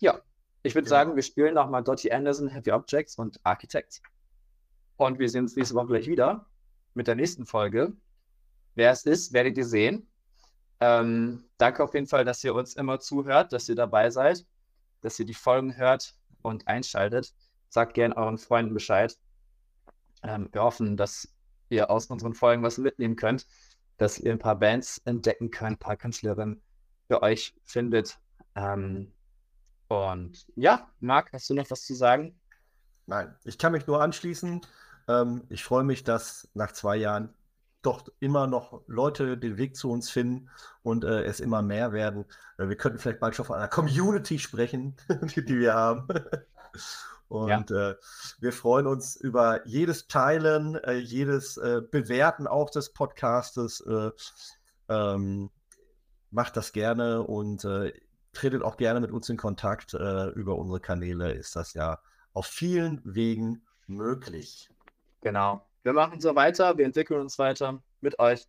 ja, ich würde Genau. sagen, wir spielen nochmal Dottie Anderson, Heavy Objects und Architects. Und wir sehen uns nächste Woche gleich wieder mit der nächsten Folge. Wer es ist, werdet ihr sehen. Ähm, danke auf jeden Fall, dass ihr uns immer zuhört, dass ihr dabei seid, dass ihr die Folgen hört und einschaltet. Sagt gerne euren Freunden Bescheid. Ähm, wir hoffen, dass ihr aus unseren Folgen was mitnehmen könnt, dass ihr ein paar Bands entdecken könnt, ein paar Künstlerinnen für euch findet. Ähm, und ja, Marc, hast du noch was zu sagen? Nein, ich kann mich nur anschließen. Ähm, ich freue mich, dass nach zwei Jahren doch immer noch Leute den Weg zu uns finden und äh, es immer mehr werden. Äh, wir könnten vielleicht bald schon von einer Community sprechen, [LAUGHS] die, die wir haben. [LAUGHS] Und äh, wir freuen uns über jedes Teilen, äh, jedes äh, Bewerten auch des Podcastes. Äh, ähm, macht das gerne und tretet auch gerne mit uns in Kontakt. Äh, über unsere Kanäle ist das ja auf vielen Wegen möglich. Genau. Wir machen so weiter, wir entwickeln uns weiter mit euch.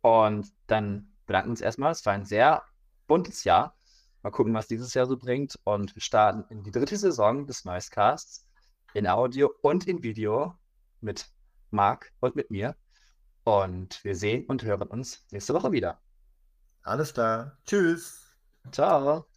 Und dann bedanken wir uns erstmal. Es war ein sehr buntes Jahr. Mal gucken, was dieses Jahr so bringt. Und wir starten in die dritte Saison des Noisecasts in Audio und in Video mit Marc und mit mir. Und wir sehen und hören uns nächste Woche wieder. Alles klar. Tschüss. Ciao.